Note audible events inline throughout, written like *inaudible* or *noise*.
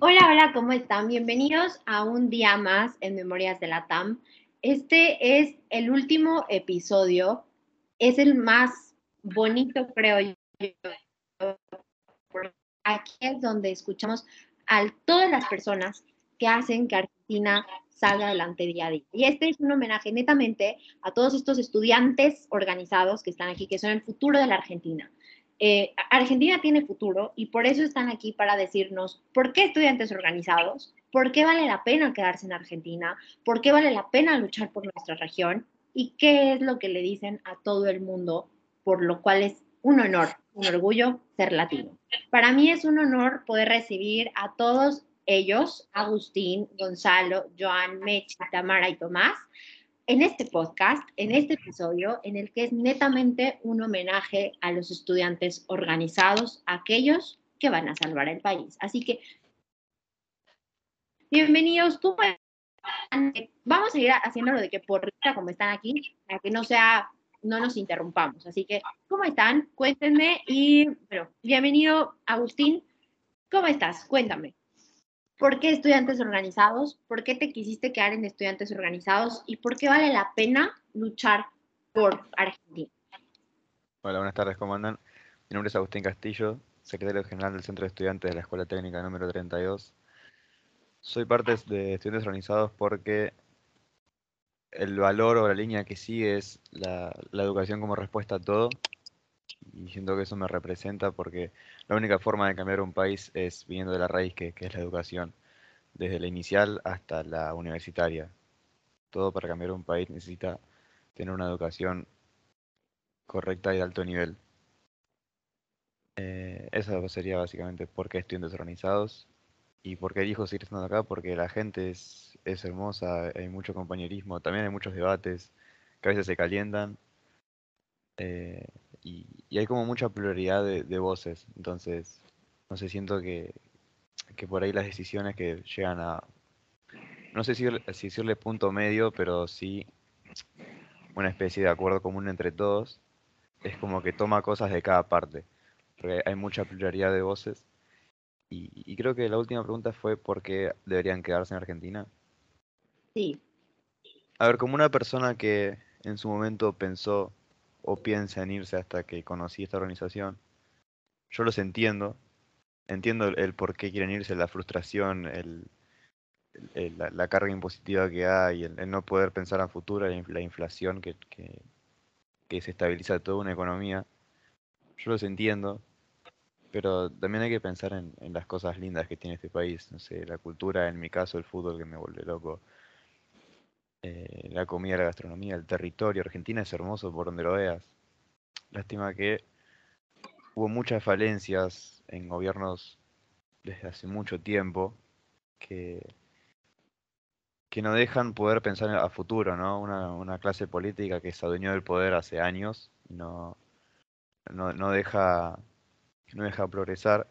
Hola, hola, ¿cómo están? Bienvenidos a un día más en Memorias de la TAM. Este es el último episodio, es el más bonito, creo yo. Aquí es donde escuchamos a todas las personas que hacen que Argentina salga adelante día a día. Y este es un homenaje netamente a todos estos estudiantes organizados que están aquí, que son el futuro de la Argentina. Eh, Argentina tiene futuro y por eso están aquí para decirnos por qué estudiantes organizados, por qué vale la pena quedarse en Argentina, por qué vale la pena luchar por nuestra región y qué es lo que le dicen a todo el mundo, por lo cual es un honor, un orgullo ser latino. Para mí es un honor poder recibir a todos ellos, Agustín, Gonzalo, Joan, Mechi, Tamara y Tomás, en este podcast, en este episodio, en el que es netamente un homenaje a los estudiantes organizados, aquellos que van a salvar el país. Así que, bienvenidos. ¿Cómo Vamos a ir haciéndolo de que por como están aquí, para que no sea, no nos interrumpamos. Así que, ¿cómo están? Cuéntenme y, bueno, bienvenido, Agustín. ¿Cómo estás? Cuéntame. ¿Por qué estudiantes organizados? ¿Por qué te quisiste quedar en estudiantes organizados? ¿Y por qué vale la pena luchar por Argentina? Hola, buenas tardes, ¿cómo andan? Mi nombre es Agustín Castillo, secretario general del Centro de Estudiantes de la Escuela Técnica número 32. Soy parte de estudiantes organizados porque el valor o la línea que sigue es la, la educación como respuesta a todo. Y siento que eso me representa porque la única forma de cambiar un país es viniendo de la raíz que, es la educación, desde la inicial hasta la universitaria. Todo para cambiar un país necesita tener una educación correcta y de alto nivel. Eh, eso sería básicamente por qué estudiantes organizados y por qué elijo seguir estando acá, porque la gente es, hermosa, hay mucho compañerismo, también hay muchos debates que a veces se calientan. Eh, y, hay como mucha pluralidad de, voces, entonces no sé, siento que, por ahí las decisiones que llegan a, no sé si, si decirle punto medio, pero sí una especie de acuerdo común entre todos, es como que toma cosas de cada parte, porque hay mucha pluralidad de voces. Y, y creo que la última pregunta fue por qué deberían quedarse en Argentina. Sí. A ver, como una persona que en su momento pensó o piensa en irse hasta que conocí esta organización. Yo los entiendo, entiendo el, por qué quieren irse, la frustración, el, la, carga impositiva que hay, el, no poder pensar a futuro, la, inflación que, que, se estabiliza toda una economía. Yo los entiendo, pero también hay que pensar en, en, las cosas lindas que tiene este país. No sé, la cultura, en mi caso el fútbol que me vuelve loco, eh, la comida, la gastronomía, el territorio. Argentina es hermoso por donde lo veas. Lástima que hubo muchas falencias en gobiernos desde hace mucho tiempo que, que no dejan poder pensar a futuro, ¿no? Una, clase política que se adueñó del poder hace años y no, no, deja, no deja progresar.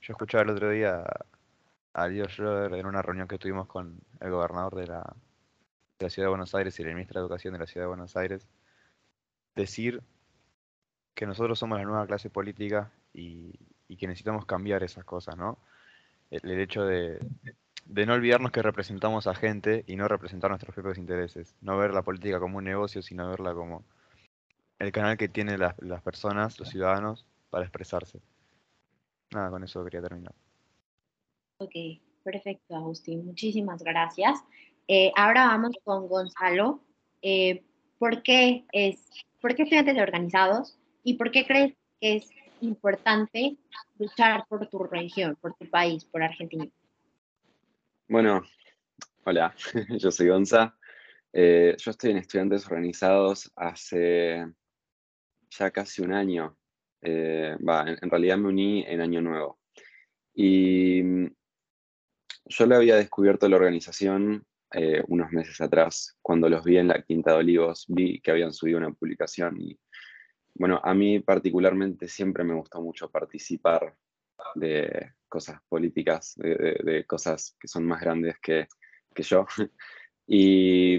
Yo escuchaba el otro día a Dios Schroeder en una reunión que tuvimos con el gobernador de la, la Ciudad de Buenos Aires y la ministra de Educación de la Ciudad de Buenos Aires decir que nosotros somos la nueva clase política y, que necesitamos cambiar esas cosas, ¿no? El, hecho de, no olvidarnos que representamos a gente y no representar nuestros propios intereses. No ver la política como un negocio, sino verla como el canal que tienen las, las personas, los ciudadanos, para expresarse. Nada, con eso quería terminar. Ok, perfecto, Agustín. Muchísimas gracias. Eh, ahora vamos con Gonzalo. Eh, ¿por, qué es, ¿Por qué estudiantes organizados y por qué crees que es importante luchar por tu región, por tu país, por Argentina? Bueno, hola, *laughs* yo soy Gonza. Eh, yo estoy en Estudiantes Organizados hace ya casi un año. en, realidad me uní en Año Nuevo. Y mm, yo le había descubierto la organización eh, unos meses atrás, cuando los vi en la Quinta de Olivos, vi que habían subido una publicación y bueno, a mí particularmente siempre me gustó mucho participar de cosas políticas, de, cosas que son más grandes que, yo. *laughs* Y,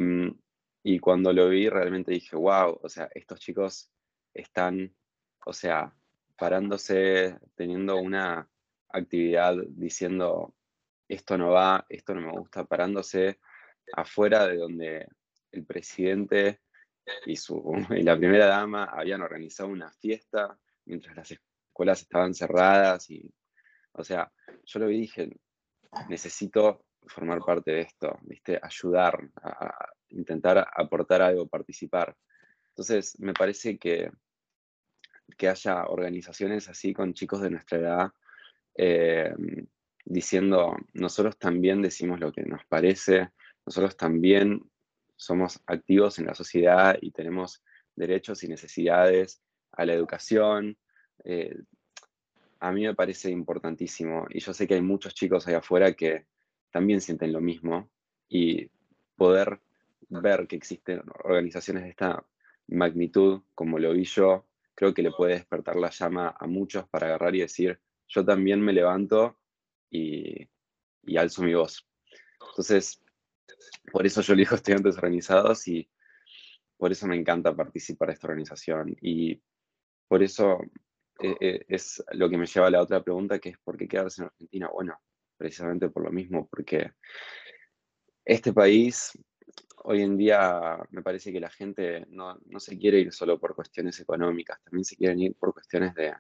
y, cuando lo vi realmente dije, wow, o sea, estos chicos están, o sea, parándose, teniendo una actividad diciendo esto no va, esto no me gusta, parándose afuera de donde el presidente y, su, *laughs* y la primera dama habían organizado una fiesta mientras las escuelas estaban cerradas y, o sea, yo lo vi dije, necesito formar parte de esto, ¿viste? ayudar, a, intentar aportar algo, participar. Entonces, me parece que, que haya organizaciones así con chicos de nuestra edad eh, diciendo, nosotros también decimos lo que nos parece, nosotros también somos activos en la sociedad y tenemos derechos y necesidades a la educación. Eh, a mí me parece importantísimo y yo sé que hay muchos chicos allá afuera que también sienten lo mismo y poder ver que existen organizaciones de esta magnitud como lo vi yo, creo que le puede despertar la llama a muchos para agarrar y decir, yo también me levanto y, y alzo mi voz. Entonces, por eso yo elijo estudiantes organizados y por eso me encanta participar de esta organización. Y por eso eh, eh, es lo que me lleva a la otra pregunta, que es ¿por qué quedarse en Argentina? Bueno, precisamente por lo mismo, porque este país hoy en día me parece que la gente no, se quiere ir solo por cuestiones económicas, también se quieren ir por cuestiones de,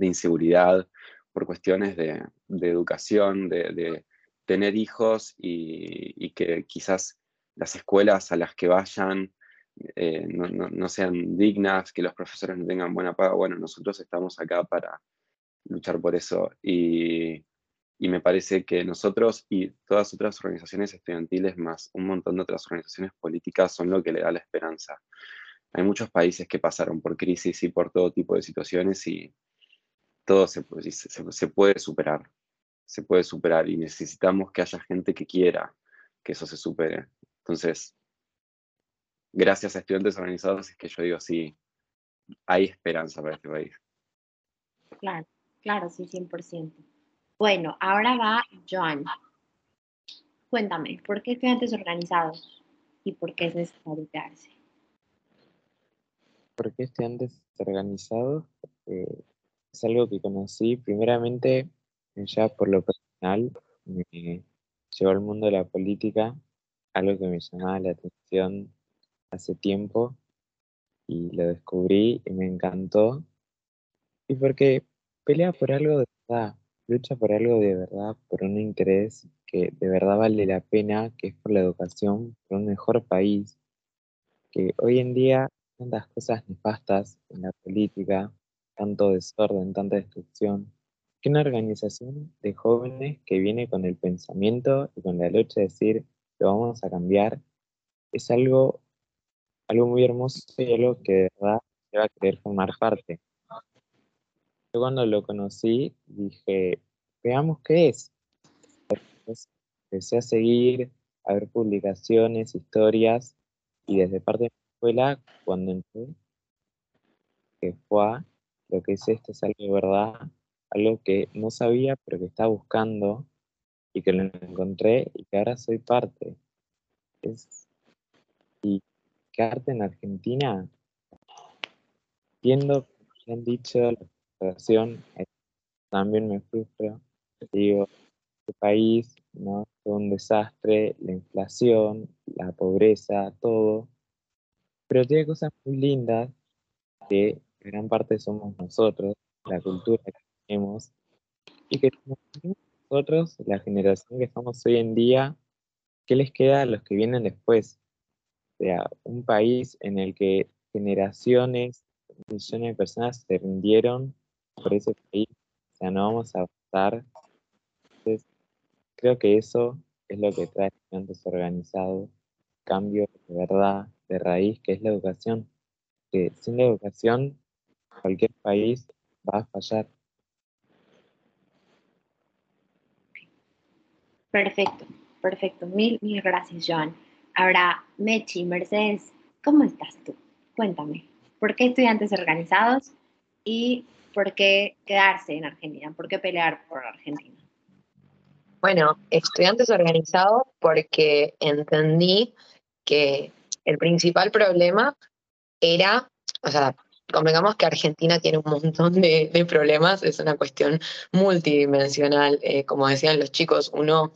inseguridad, por cuestiones de, educación, de, tener hijos y, que quizás las escuelas a las que vayan eh, no, sean dignas, que los profesores no tengan buena paga. Bueno, nosotros estamos acá para luchar por eso y, me parece que nosotros y todas otras organizaciones estudiantiles, más un montón de otras organizaciones políticas, son lo que le da la esperanza. Hay muchos países que pasaron por crisis y por todo tipo de situaciones y todo se puede superar se puede superar y necesitamos que haya gente que quiera que eso se supere. Entonces, gracias a estudiantes organizados es que yo digo, sí, hay esperanza para este país. Claro, claro, sí, 100%. Bueno, ahora va Joan. Cuéntame, ¿por qué estudiantes organizados y por qué es necesario quedarse? ¿Por qué estudiantes organizados? Eh, es algo que conocí primeramente ya por lo personal me llegó al mundo de la política, algo que me llamaba la atención hace tiempo y lo descubrí y me encantó. Y porque pelea por algo de verdad, lucha por algo de verdad, por un interés que de verdad vale la pena, que es por la educación, por un mejor país, que hoy en día tantas cosas nefastas en la política, tanto desorden, tanta destrucción, una organización de jóvenes que viene con el pensamiento y con la lucha de decir, lo vamos a cambiar, es algo, algo muy hermoso y algo que de verdad se va a querer formar parte. Yo cuando lo conocí dije, veamos qué es. empecé a seguir, a ver publicaciones, historias, y desde parte de la escuela, cuando entré, que fue lo que es esto es algo de verdad, algo que no sabía, pero que estaba buscando y que lo encontré y que ahora soy parte. Es, y quedarte en Argentina, viendo que han dicho la situación, eh, también me frustro. Digo, este país, ¿no? Todo un desastre, la inflación, la pobreza, todo. Pero tiene cosas muy lindas que gran parte somos nosotros, la cultura que y que nosotros, la generación que estamos hoy en día, ¿qué les queda a los que vienen después? O sea, un país en el que generaciones, millones de personas se rindieron por ese país, o sea, no vamos a avanzar. Entonces, creo que eso es lo que trae estudiantes organizados, cambio de verdad, de raíz, que es la educación. Que sin la educación, cualquier país va a fallar. Perfecto, perfecto. Mil, mil gracias, Joan. Ahora, Mechi, Mercedes, ¿cómo estás tú? Cuéntame, ¿por qué estudiantes organizados y por qué quedarse en Argentina? ¿Por qué pelear por Argentina? Bueno, estudiantes organizados porque entendí que el principal problema era, o sea, convengamos que Argentina tiene un montón de, problemas, es una cuestión multidimensional. Eh, como decían los chicos, uno,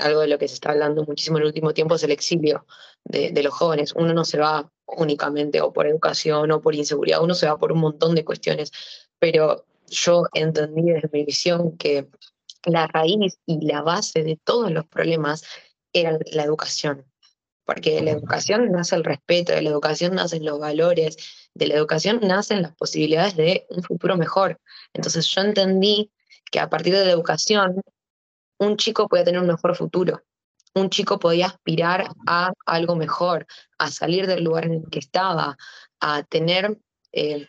algo de lo que se está hablando muchísimo en el último tiempo es el exilio de, de los jóvenes. Uno no se va únicamente o por educación o por inseguridad, uno se va por un montón de cuestiones, pero yo entendí desde mi visión que la raíz y la base de todos los problemas era la educación porque de la educación nace el respeto, de la educación nacen los valores, de la educación nacen las posibilidades de un futuro mejor. Entonces yo entendí que a partir de la educación un chico podía tener un mejor futuro, un chico podía aspirar a algo mejor, a salir del lugar en el que estaba, a tener eh,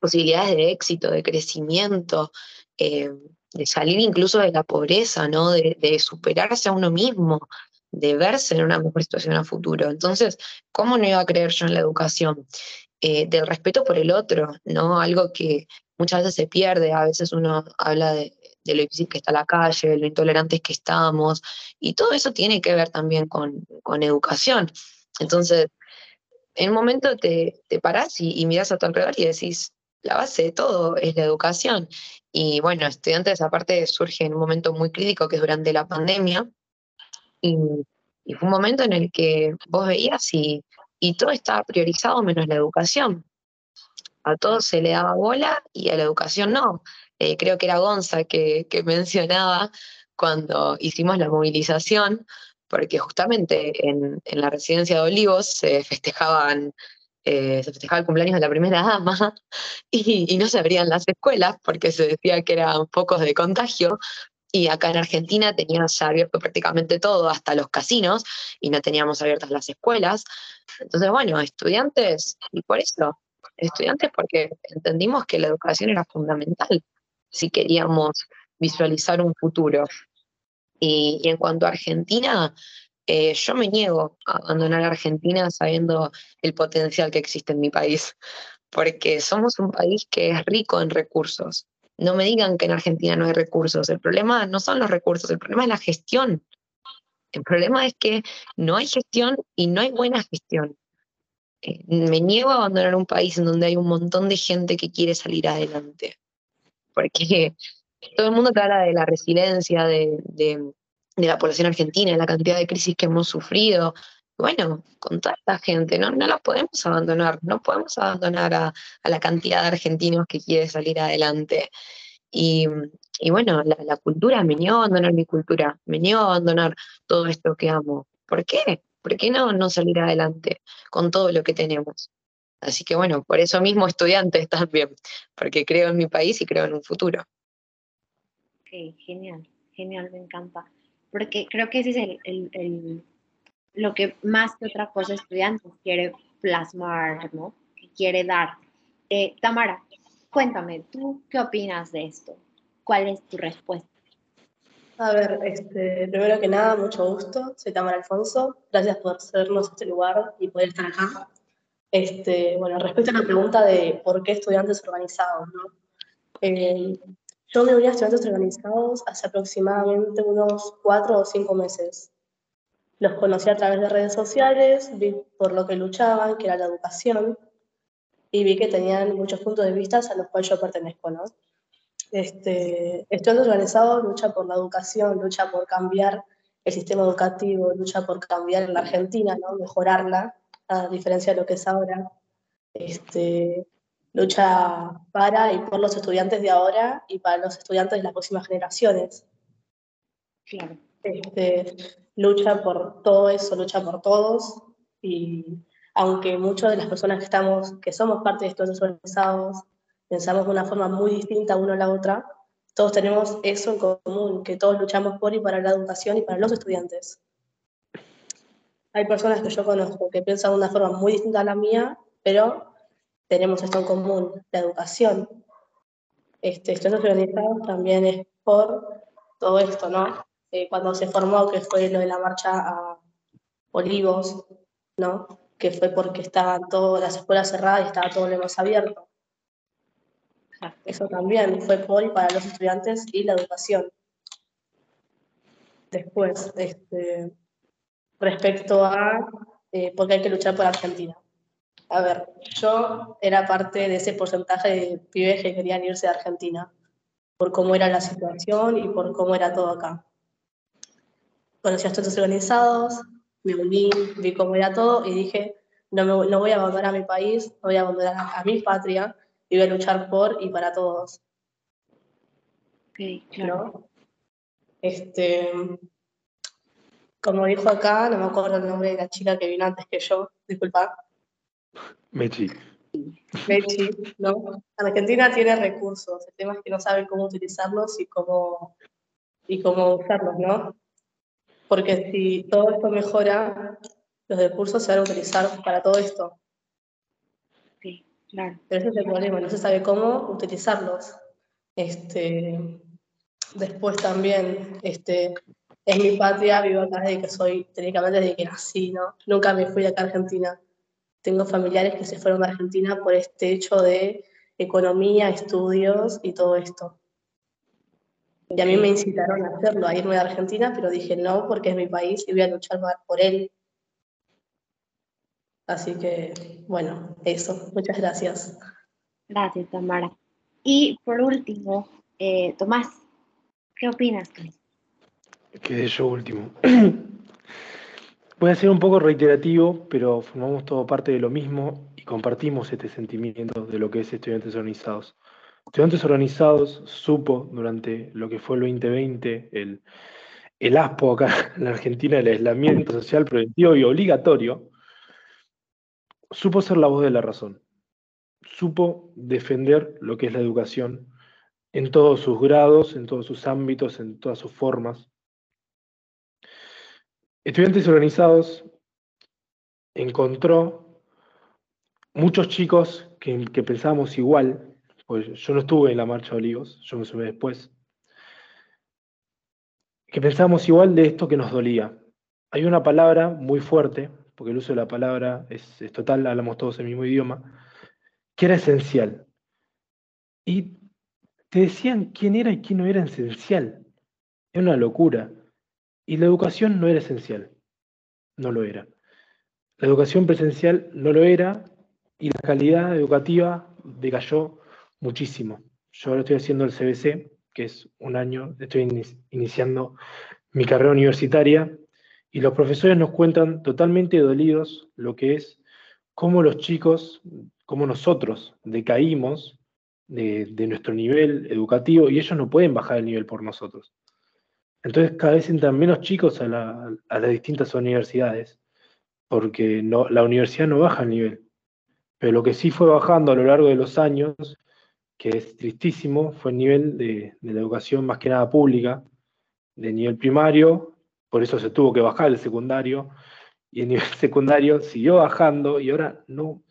posibilidades de éxito, de crecimiento, eh, de salir incluso de la pobreza, ¿no? de, de superarse a uno mismo, de verse en una mejor situación a futuro. Entonces, ¿cómo no iba a creer yo en la educación? Eh, del respeto por el otro, ¿no? Algo que muchas veces se pierde, a veces uno habla de, lo difícil que está la calle, de lo intolerantes que estamos, y todo eso tiene que ver también con, educación. Entonces, en un momento te, te parás y, y miras a tu alrededor y decís, la base de todo es la educación. Y bueno, estudiantes aparte surge en un momento muy crítico que es durante la pandemia, y, fue un momento en el que vos veías y, todo estaba priorizado menos la educación. A todos se le daba bola y a la educación no. Eh, creo que era Gonza que, *laughs* mencionaba cuando hicimos la movilización, porque justamente en, la residencia de Olivos se festejaban eh, se festejaba el cumpleaños de la primera dama *laughs* y, y, no se abrían las escuelas porque se decía que eran pocos de contagio, y acá en Argentina teníamos ya abierto prácticamente todo, hasta los casinos, y no teníamos abiertas las escuelas. Entonces, bueno, estudiantes, y por eso, estudiantes porque entendimos que la educación era fundamental si queríamos visualizar un futuro. Y, en cuanto a Argentina, eh, yo me niego a abandonar Argentina sabiendo el potencial que existe en mi país, *laughs* porque somos un país que es rico en recursos, no me digan que en Argentina no hay recursos. El problema no son los recursos, el problema es la gestión. El problema es que no hay gestión y no hay buena gestión. Eh, me niego a abandonar un país en donde hay un montón de gente que quiere salir adelante. Porque todo el mundo te habla de la resiliencia de, la población argentina, de la cantidad de crisis que hemos sufrido. Bueno, con toda esta gente, no, no la podemos abandonar, no podemos abandonar a, la cantidad de argentinos que quiere salir adelante. Y, bueno, la, cultura, me niego a abandonar mi cultura, me niego a abandonar todo esto que amo. ¿Por qué? ¿Por qué no, no salir adelante con todo lo que tenemos? Así que bueno, por eso mismo estudiantes *laughs* también, porque creo en mi país y creo en un futuro. Ok, genial, genial, me encanta. Porque creo que ese es el lo que más que otra cosa estudiante quiere plasmar, ¿no? Quiere dar. Eh, Tamara, cuéntame, ¿tú qué opinas de esto? ¿Cuál es tu respuesta? A ver, este, primero que nada, mucho gusto. Soy Tamara Alfonso. Gracias por hacernos este lugar y poder estar acá. Este, bueno, respecto a la pregunta de por qué estudiantes organizados, ¿no? Eh, yo me uní a estudiantes organizados hace aproximadamente unos cuatro o cinco meses. Los conocí a través de redes sociales, vi por lo que luchaban, que era la educación, y vi que tenían muchos puntos de vista a los cuales yo pertenezco, ¿no? Este, Estudiantes Organizados lucha por la educación, lucha por cambiar el sistema educativo, lucha por cambiar en la Argentina, ¿no? mejorarla, a diferencia de lo que es ahora. Este, lucha para y por los estudiantes de ahora y para los estudiantes de las próximas generaciones. Claro. Este, lucha por todo eso, lucha por todos, y aunque muchas de las personas que, estamos, que somos parte de estos organizados pensamos de una forma muy distinta una a la otra, todos tenemos eso en común, que todos luchamos por y para la educación y para los estudiantes. Hay personas que yo conozco que piensan de una forma muy distinta a la mía, pero tenemos esto en común, la educación. Este, estudiantes organizados también es por todo esto, ¿no? Eh, cuando se formó, que fue lo de la marcha a Olivos, ¿no? que fue porque estaban todas las escuelas cerradas y estaba todo lo más abierto. Eso también fue por y para los estudiantes y la educación. Después, este, respecto a eh, por qué hay que luchar por Argentina. A ver, yo era parte de ese porcentaje de pibes que querían irse a Argentina, por cómo era la situación y por cómo era todo acá. Conocí a estos organizados, me uní, vi cómo era todo y dije, no, me, no voy a abandonar a mi país, no voy a abandonar a, mi patria y voy a luchar por y para todos. Ok, claro. Este, como dijo acá, no me acuerdo el nombre de la chica que vino antes que yo, disculpa. Mechi. Mechi, ¿no? Argentina tiene recursos, el tema es que no saben cómo utilizarlos y cómo, y cómo usarlos, ¿no? Porque si todo esto mejora, los recursos se van a utilizar para todo esto. Sí, claro. Pero ese es el problema, no se sabe cómo utilizarlos. Este, después también, este, es mi patria, vivo acá desde que soy, técnicamente desde que nací, ¿no? Nunca me fui de acá a Argentina. Tengo familiares que se fueron de Argentina por este hecho de economía, estudios y todo esto. Y a mí me incitaron a hacerlo, a irme de Argentina, pero dije no, porque es mi país y voy a luchar por él. Así que, bueno, eso. Muchas gracias. Gracias, Tamara. Y por último, eh, Tomás, ¿qué opinas? Quedé yo último. *clears throat* Voy a ser un poco reiterativo, pero formamos todo parte de lo mismo y compartimos este sentimiento de lo que es estudiantes organizados. Estudiantes Organizados supo durante lo que fue el 2020, el, el ASPO acá en la Argentina, el aislamiento social preventivo y obligatorio, supo ser la voz de la razón. Supo defender lo que es la educación en todos sus grados, en todos sus ámbitos, en todas sus formas. Estudiantes Organizados encontró muchos chicos que, que pensábamos igual, pues yo no estuve en la marcha de Olivos, yo me sumé después, que pensábamos igual de esto que nos dolía. Hay una palabra muy fuerte, porque el uso de la palabra es, total, hablamos todos el mismo idioma, que era esencial. Y te decían quién era y quién no era esencial. Era una locura. Y la educación no era esencial. No lo era. La educación presencial no lo era y la calidad educativa decayó muchísimo. Yo ahora estoy haciendo el CBC, que es un año, estoy iniciando mi carrera universitaria, y los profesores nos cuentan totalmente dolidos lo que es cómo los chicos, cómo nosotros decaímos de, nuestro nivel educativo y ellos no pueden bajar el nivel por nosotros. Entonces cada vez entran menos chicos a, las distintas universidades, porque la universidad no baja el nivel. Pero lo que sí fue bajando a lo largo de los años que es tristísimo, fue el nivel de, la educación más que nada pública, de nivel primario, por eso se tuvo que bajar el secundario, y el nivel *laughs* secundario siguió bajando y ahora no.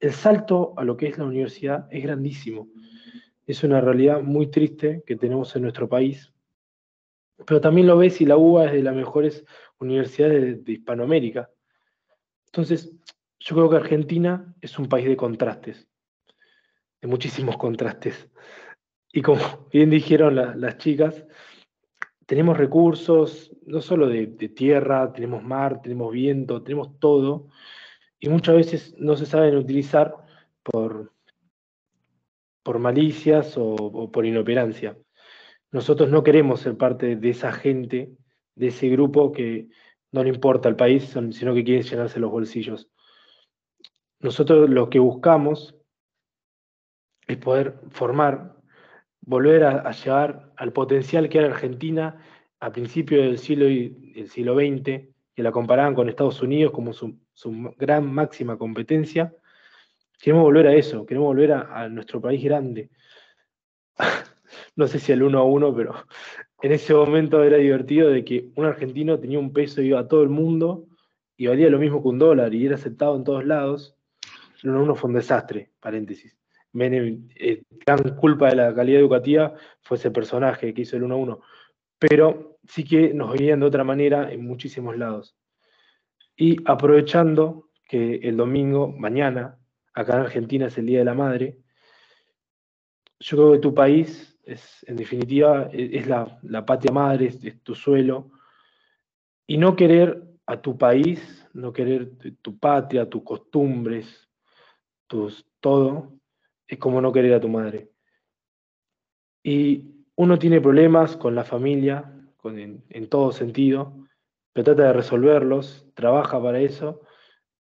El salto a lo que es la universidad es grandísimo. Es una realidad muy triste que tenemos en nuestro país. Pero también lo ves y la UBA es de las mejores universidades de Hispanoamérica. Entonces, yo creo que Argentina es un país de contrastes de muchísimos contrastes. Y como bien dijeron las chicas, tenemos recursos, no solo de, tierra, tenemos mar, tenemos viento, tenemos todo, y muchas veces no se saben utilizar por, por malicias o, por inoperancia. Nosotros no queremos ser parte de esa gente, de ese grupo que no le importa el país, sino que quiere llenarse los bolsillos. Nosotros lo que buscamos es poder formar, volver a, llevar al potencial que era Argentina a principios del siglo, del siglo XX, que la comparaban con Estados Unidos como su, gran máxima competencia. Queremos volver a eso, queremos volver a, nuestro país grande. *laughs* no sé si al uno a uno, pero en ese momento era divertido de que un argentino tenía un peso y iba a todo el mundo y valía lo mismo que un dólar y era aceptado en todos lados. El uno a uno fue un desastre, paréntesis. Eh, gran culpa de la calidad educativa fue ese personaje que hizo el 1-1, pero sí que nos veían de otra manera en muchísimos lados. Y aprovechando que el domingo, mañana, acá en Argentina es el Día de la Madre, yo creo que tu país es, en definitiva, e, es la, patria madre, es, tu suelo, y no querer a tu país, no querer tu patria, tus costumbres, tus todo, es como no querer a tu madre. Y uno tiene problemas con la familia, con, en, todo sentido, pero trata de resolverlos, trabaja para eso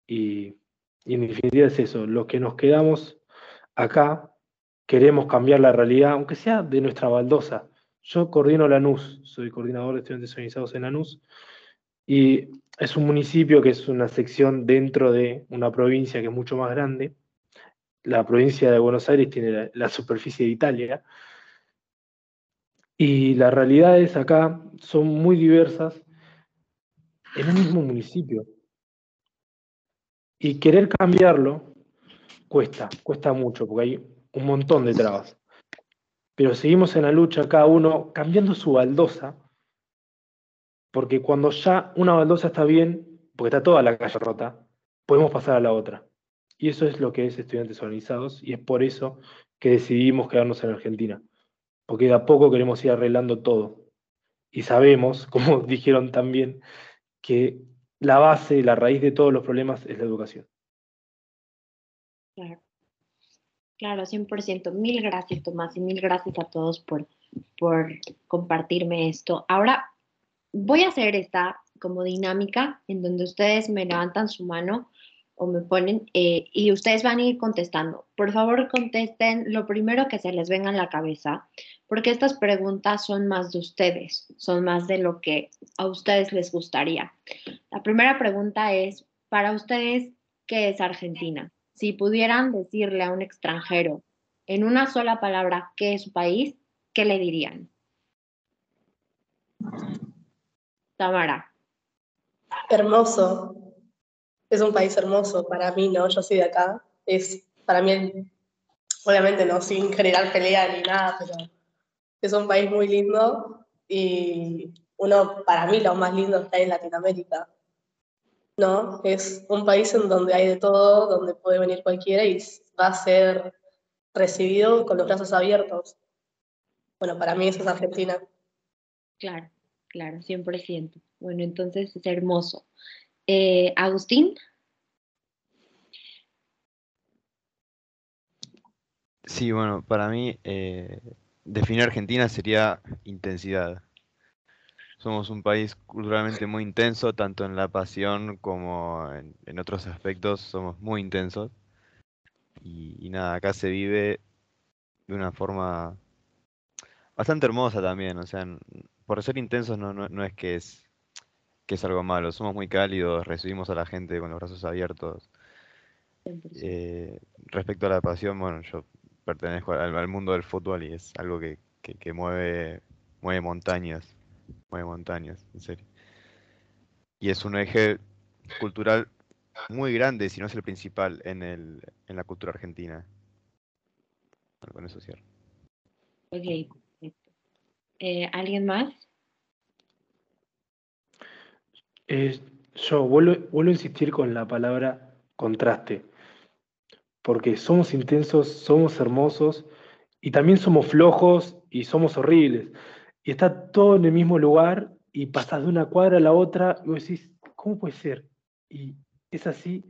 y, y en definitiva es eso, los que nos quedamos acá queremos cambiar la realidad, aunque sea de nuestra baldosa. Yo coordino Lanús, soy coordinador de estudiantes organizados en Lanús, y es un municipio que es una sección dentro de una provincia que es mucho más grande. La provincia de Buenos Aires tiene la, superficie de Italia, y las realidades acá son muy diversas en un mismo municipio. Y querer cambiarlo cuesta, cuesta mucho, porque hay un montón de trabas. Pero seguimos en la lucha, cada uno cambiando su baldosa, porque cuando ya una baldosa está bien, porque está toda la calle rota, podemos pasar a la otra. Y eso es lo que es estudiantes organizados, y es por eso que decidimos quedarnos en Argentina, porque de a poco queremos ir arreglando todo. Y sabemos, *laughs* como dijeron también, que la base, la raíz de todos los problemas es la educación. Claro. Claro, 100%. Mil gracias, Tomás, y mil gracias a todos por, por compartirme esto. Ahora voy a hacer esta como dinámica en donde ustedes me levantan su mano o me ponen eh, y ustedes van a ir contestando. Por favor, contesten lo primero que se les venga en la cabeza, porque estas preguntas son más de ustedes, son más de lo que a ustedes les gustaría. La primera pregunta es, para ustedes, ¿qué es Argentina? Si pudieran decirle a un extranjero en una sola palabra qué es su país, ¿qué le dirían? Tamara. Hermoso. Es un país hermoso para mí, ¿no? Yo soy de acá. Es para mí, obviamente no sin generar pelea ni nada, pero es un país muy lindo y uno, para mí, lo más lindo está en Latinoamérica. ¿no? Es un país en donde hay de todo, donde puede venir cualquiera y va a ser recibido con los brazos abiertos. Bueno, para mí eso es Argentina. Claro, claro, 100%. Bueno, entonces es hermoso. Eh, Agustín. Sí, bueno, para mí eh, definir Argentina sería intensidad. Somos un país culturalmente muy intenso, tanto en la pasión como en, otros aspectos, somos muy intensos. Y, y, nada, acá se vive de una forma bastante hermosa también, o sea, por ser intensos no, no, no es que es que es algo malo, somos muy cálidos, recibimos a la gente con los brazos abiertos. Eh, respecto a la pasión, bueno, yo pertenezco al, al, mundo del fútbol y es algo que, que, que mueve, mueve montañas mueve montañas, en serio. Y es un eje cultural muy grande, si no es el principal, en, el, en la cultura argentina. Bueno, con eso cierro. Ok, eh, ¿Alguien más? Yo vuelvo, vuelvo a insistir con la palabra contraste, porque somos intensos, somos hermosos y también somos flojos y somos horribles y está todo en el mismo lugar y pasas de una cuadra a la otra y vos decís, ¿cómo puede ser? Y es así,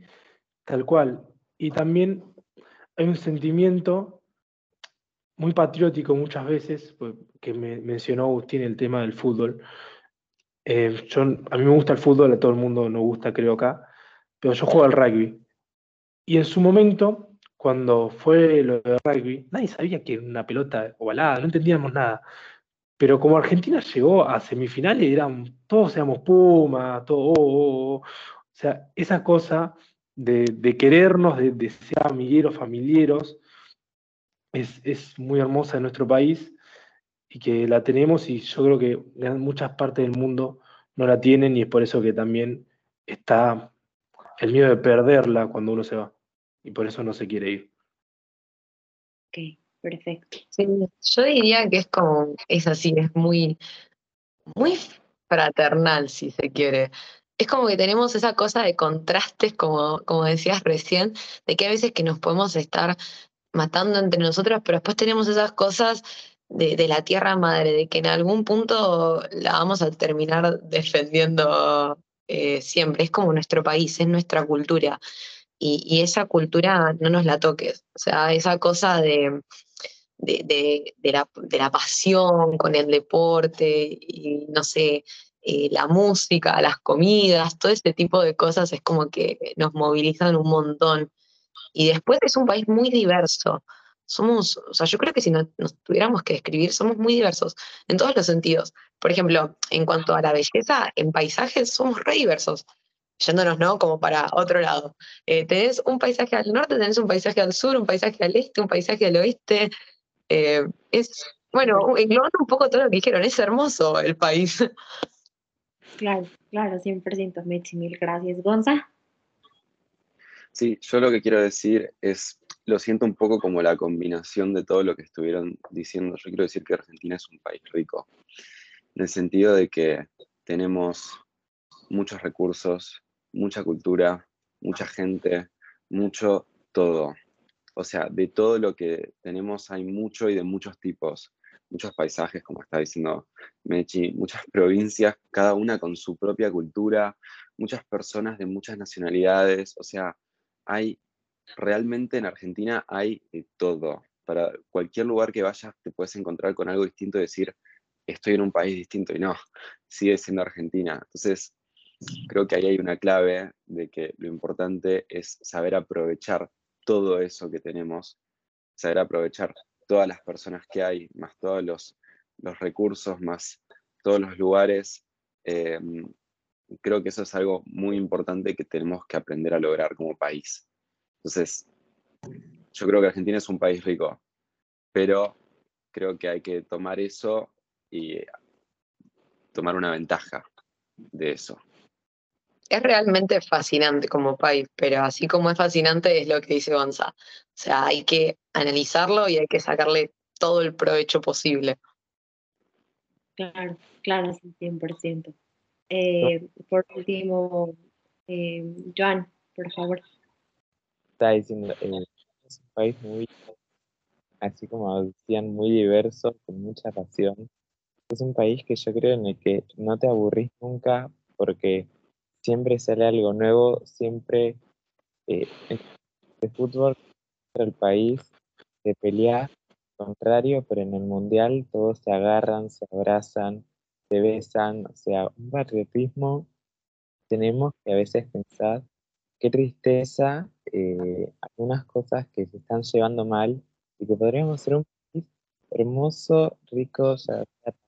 tal cual. Y también hay un sentimiento muy patriótico muchas veces, pues, que me mencionó Agustín el tema del fútbol. Eh, yo, a mí me gusta el fútbol, a todo el mundo nos gusta, creo acá, pero yo juego al rugby. Y en su momento, cuando fue lo de rugby, nadie sabía que era una pelota ovalada, no entendíamos nada. Pero como Argentina llegó a semifinales, eran, todos éramos Puma, todo, oh, oh, oh. o sea, esa cosa de, querernos, de, ser amigueros, familiares, es, es, muy hermosa en nuestro país y que la tenemos y yo creo que en muchas partes del mundo no la tienen y es por eso que también está el miedo de perderla cuando uno se va y por eso no se quiere ir. Okay perfecto. Yo diría que es como, es así, es muy, muy fraternal, si se quiere. Es como que tenemos esa cosa de contrastes, como, como decías recién, de que a veces que nos podemos estar matando entre nosotros, pero después tenemos esas cosas de, de, la tierra madre, de que en algún punto la vamos a terminar defendiendo eh, siempre. Es como nuestro país, es nuestra cultura. y, esa cultura no nos la toques. O sea, esa cosa de, de, la, pasión con el deporte y no sé, eh, la música, las comidas, todo ese tipo de cosas es como que nos movilizan un montón. Y después es un país muy diverso. Somos, o sea, yo creo que si nos tuviéramos que describir, somos muy diversos en todos los sentidos. Por ejemplo, en cuanto a la belleza, en paisajes somos re diversos yéndonos, ¿no? Como para otro lado. Eh, tenés un paisaje al norte, tenés un paisaje al sur, un paisaje al este, un paisaje al oeste. Eh, es, bueno, englobando un poco todo lo que dijeron, es hermoso el país. Claro, claro, 100%, Mitzi, mil gracias. Gonza. Sí, yo lo que quiero decir es, lo siento un poco como la combinación de todo lo que estuvieron diciendo. Yo quiero decir que Argentina es un país rico, en el sentido de que tenemos muchos recursos, mucha cultura, mucha gente, mucho todo. O sea, de todo lo que tenemos hay mucho y de muchos tipos, muchos paisajes, como está diciendo Mechi, muchas provincias, cada una con su propia cultura, muchas personas de muchas nacionalidades, o sea, hay, realmente en Argentina hay todo. Para cualquier lugar que vayas te puedes encontrar con algo distinto y decir, estoy en un país distinto y no, sigue siendo Argentina. Entonces, creo que ahí hay una clave de que lo importante es saber aprovechar todo eso que tenemos, saber aprovechar todas las personas que hay, más todos los, recursos, más todos los lugares. Em, creo que eso es algo muy importante que tenemos que aprender a lograr como país. Entonces, yo creo que Argentina es un país rico, pero creo que hay que tomar eso y tomar una ventaja de eso es realmente fascinante como país, pero así como es fascinante es lo que dice Gonza. O sea, hay que analizarlo y hay que sacarle todo el provecho posible. Claro, claro, 100%. Eh, por último, eh, Joan, por favor. Está diciendo, eh, es un país muy, así como decían, muy diverso, con mucha pasión. Es un país que yo creo en el que no te aburrís nunca porque siempre sale algo nuevo, siempre eh, de fútbol contra el país se pelea contrario, pero en el mundial todos se agarran, se abrazan, se besan, o sea, un patriotismo tenemos que a veces pensar qué tristeza eh, algunas cosas que se están llevando mal y que podríamos ser un país hermoso, rico,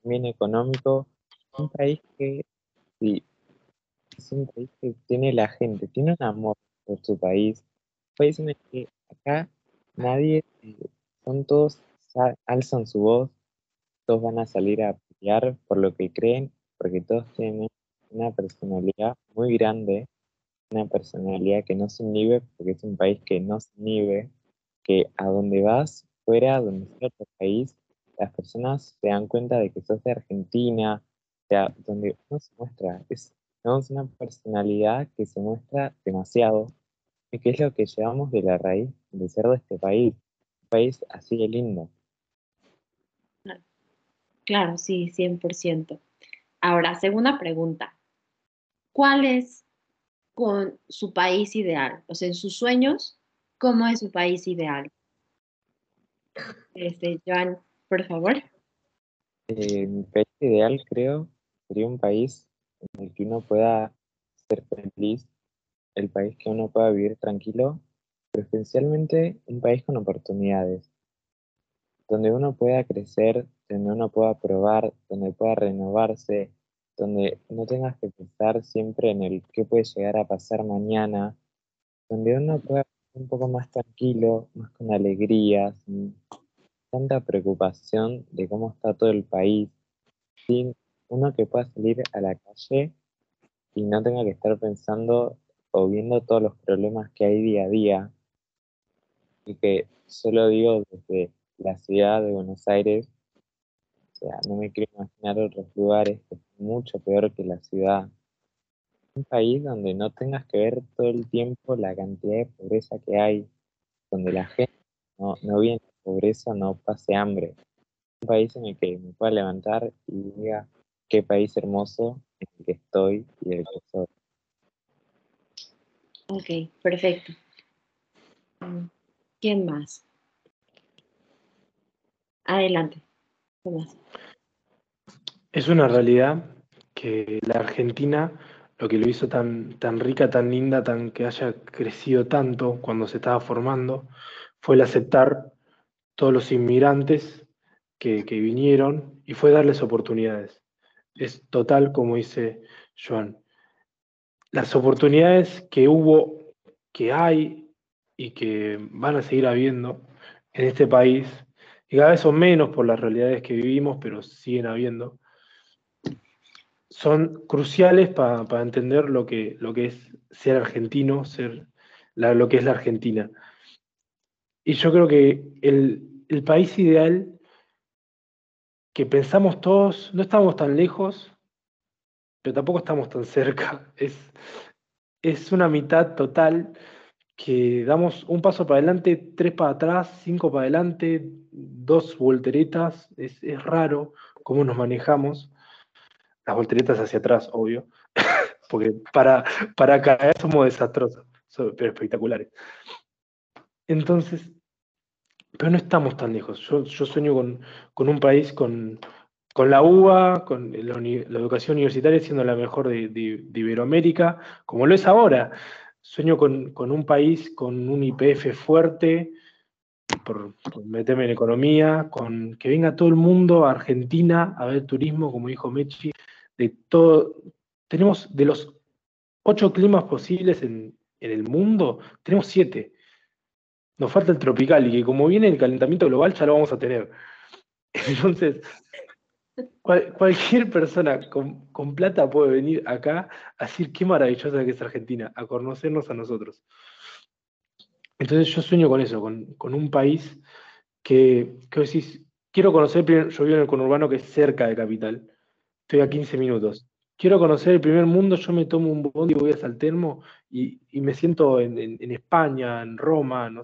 también económico, un país que es un país que tiene la gente, tiene un amor por su país. Un país en el que acá nadie, eh, son todos, alzan su voz, todos van a salir a pelear por lo que creen, porque todos tienen una personalidad muy grande, una personalidad que no se inhibe, porque es un país que no se inhibe, que a donde vas, fuera, donde sea otro país, las personas se dan cuenta de que sos de Argentina, o sea, donde uno se muestra, es tenemos una personalidad que se muestra demasiado y que es lo que llevamos de la raíz de ser de este país, un país así de lindo. Claro, sí, 100%. Ahora, segunda pregunta. ¿Cuál es con su país ideal? O sea, en sus sueños, ¿cómo es su país ideal? Este, Joan, por favor. Eh, mi país ideal, creo, sería un país en el que uno pueda ser feliz, el país que uno pueda vivir tranquilo, pero esencialmente un país con oportunidades, donde uno pueda crecer, donde uno pueda probar, donde pueda renovarse, donde no tengas que pensar siempre en el qué puede llegar a pasar mañana, donde uno pueda estar un poco más tranquilo, más con alegría, sin tanta preocupación de cómo está todo el país, sin uno que pueda salir a la calle y no tenga que estar pensando o viendo todos los problemas que hay día a día. Y que solo digo desde la ciudad de Buenos Aires, no me quiero imaginar otros lugares que mucho peor que la ciudad. Un país donde no tengas que ver todo el tiempo la cantidad de pobreza que hay, donde la gente no, no viene pobreza, no pase hambre. Un país en el que me pueda levantar y diga, qué país hermoso en el que estoy y el que soy. Ok, perfecto. ¿Quién más? Adelante. Es una realidad que la Argentina, lo que lo hizo tan, tan rica, tan linda, tan que haya crecido tanto cuando se estaba formando, fue el aceptar todos los inmigrantes que, que vinieron y fue darles oportunidades. Es total, como dice Joan. Las oportunidades que hubo, que hay y que van a seguir habiendo en este país, y cada vez son menos por las realidades que vivimos, pero siguen habiendo, son cruciales para entender lo que, lo que es ser argentino, ser lo que es la Argentina. Y yo creo que el, el país ideal que pensamos todos, no estamos tan lejos, pero tampoco estamos tan cerca. *laughs* Es, es una mitad total que damos un paso para adelante, tres para atrás, cinco para adelante, dos volteretas. Es, es raro cómo nos manejamos. Las volteretas hacia atrás, obvio, *laughs* porque para, para caer somos desastrosos, pero espectaculares. Entonces, pero no estamos tan lejos. Yo, sueño con, un país con, con la UBA, con la, educación universitaria siendo la mejor de, Iberoamérica, como lo es ahora. Sueño con, un país con un IPF fuerte, por, meterme en economía, con que venga todo el mundo a Argentina a ver turismo, como dijo Mechi, de todo. Tenemos de los ocho climas posibles en, en el mundo, tenemos siete. Nos falta el tropical y que como viene el calentamiento global ya lo vamos a tener. *laughs* Entonces, cualquier persona con, plata puede venir acá a decir qué maravillosa que es Argentina, a conocernos a nosotros. Entonces yo sueño con eso, con, un país que, que decís, quiero conocer, yo vivo en el conurbano que es cerca de Capital, estoy a 15 minutos. Quiero conocer el primer mundo, yo me tomo un bondi y voy a Saltermo y, y me siento en, en, España, en Roma, no,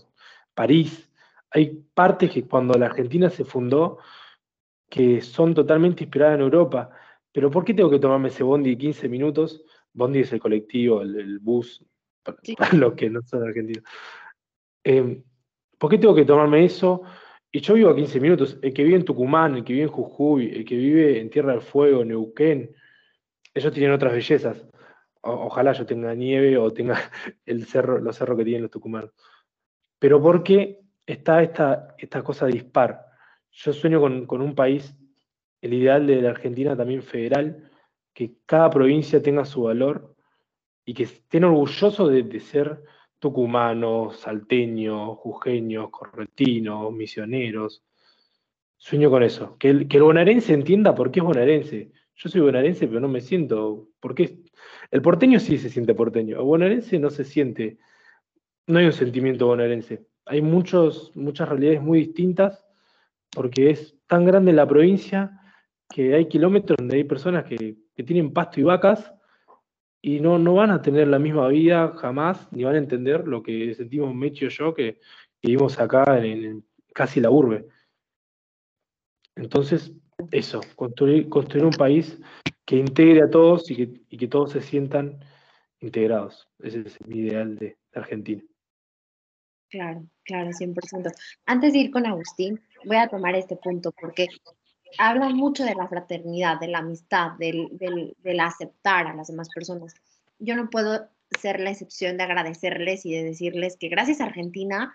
París. Hay partes que cuando la Argentina se fundó, que son totalmente inspiradas en Europa. Pero ¿por qué tengo que tomarme ese bondi de 15 minutos? Bondi es el colectivo, el, bus, para, los que no son argentinos. Em, ¿Por qué tengo que tomarme eso? Y yo vivo a 15 minutos. El que vive en Tucumán, el que vive en Jujuy, el que vive en Tierra del Fuego, Neuquén, ellos tienen otras bellezas. ojalá yo tenga nieve o tenga *laughs* el cerro, los cerros que tienen los tucumanos. Pero ¿por qué está esta, esta cosa dispar? Yo sueño con, un país, el ideal de la Argentina también federal, que cada provincia tenga su valor y que estén orgullosos de, ser tucumanos, salteños, jujeños, corretinos, misioneros. Sueño con eso, que el, que el bonaerense entienda por qué es bonaerense. Yo soy bonaerense, pero no me siento. porque El porteño sí se siente porteño. El bonaerense no se siente no hay un sentimiento bonaerense. Hay muchos, muchas realidades muy distintas porque es tan grande la provincia que hay kilómetros donde hay personas que, tienen pasto y vacas y no, no van a tener la misma vida jamás, ni van a entender lo que sentimos Mecho y yo, que, vivimos acá en, casi la urbe. Entonces, eso, construir, construir un país que integre a todos y que, y que todos se sientan integrados. Ese es mi ideal de Argentina. Claro, claro, 100%. Antes de ir con Agustín, voy a tomar este punto porque habla mucho de la fraternidad, de la amistad, del, del, aceptar a las demás personas. Yo no puedo ser la excepción de agradecerles y de decirles que gracias a Argentina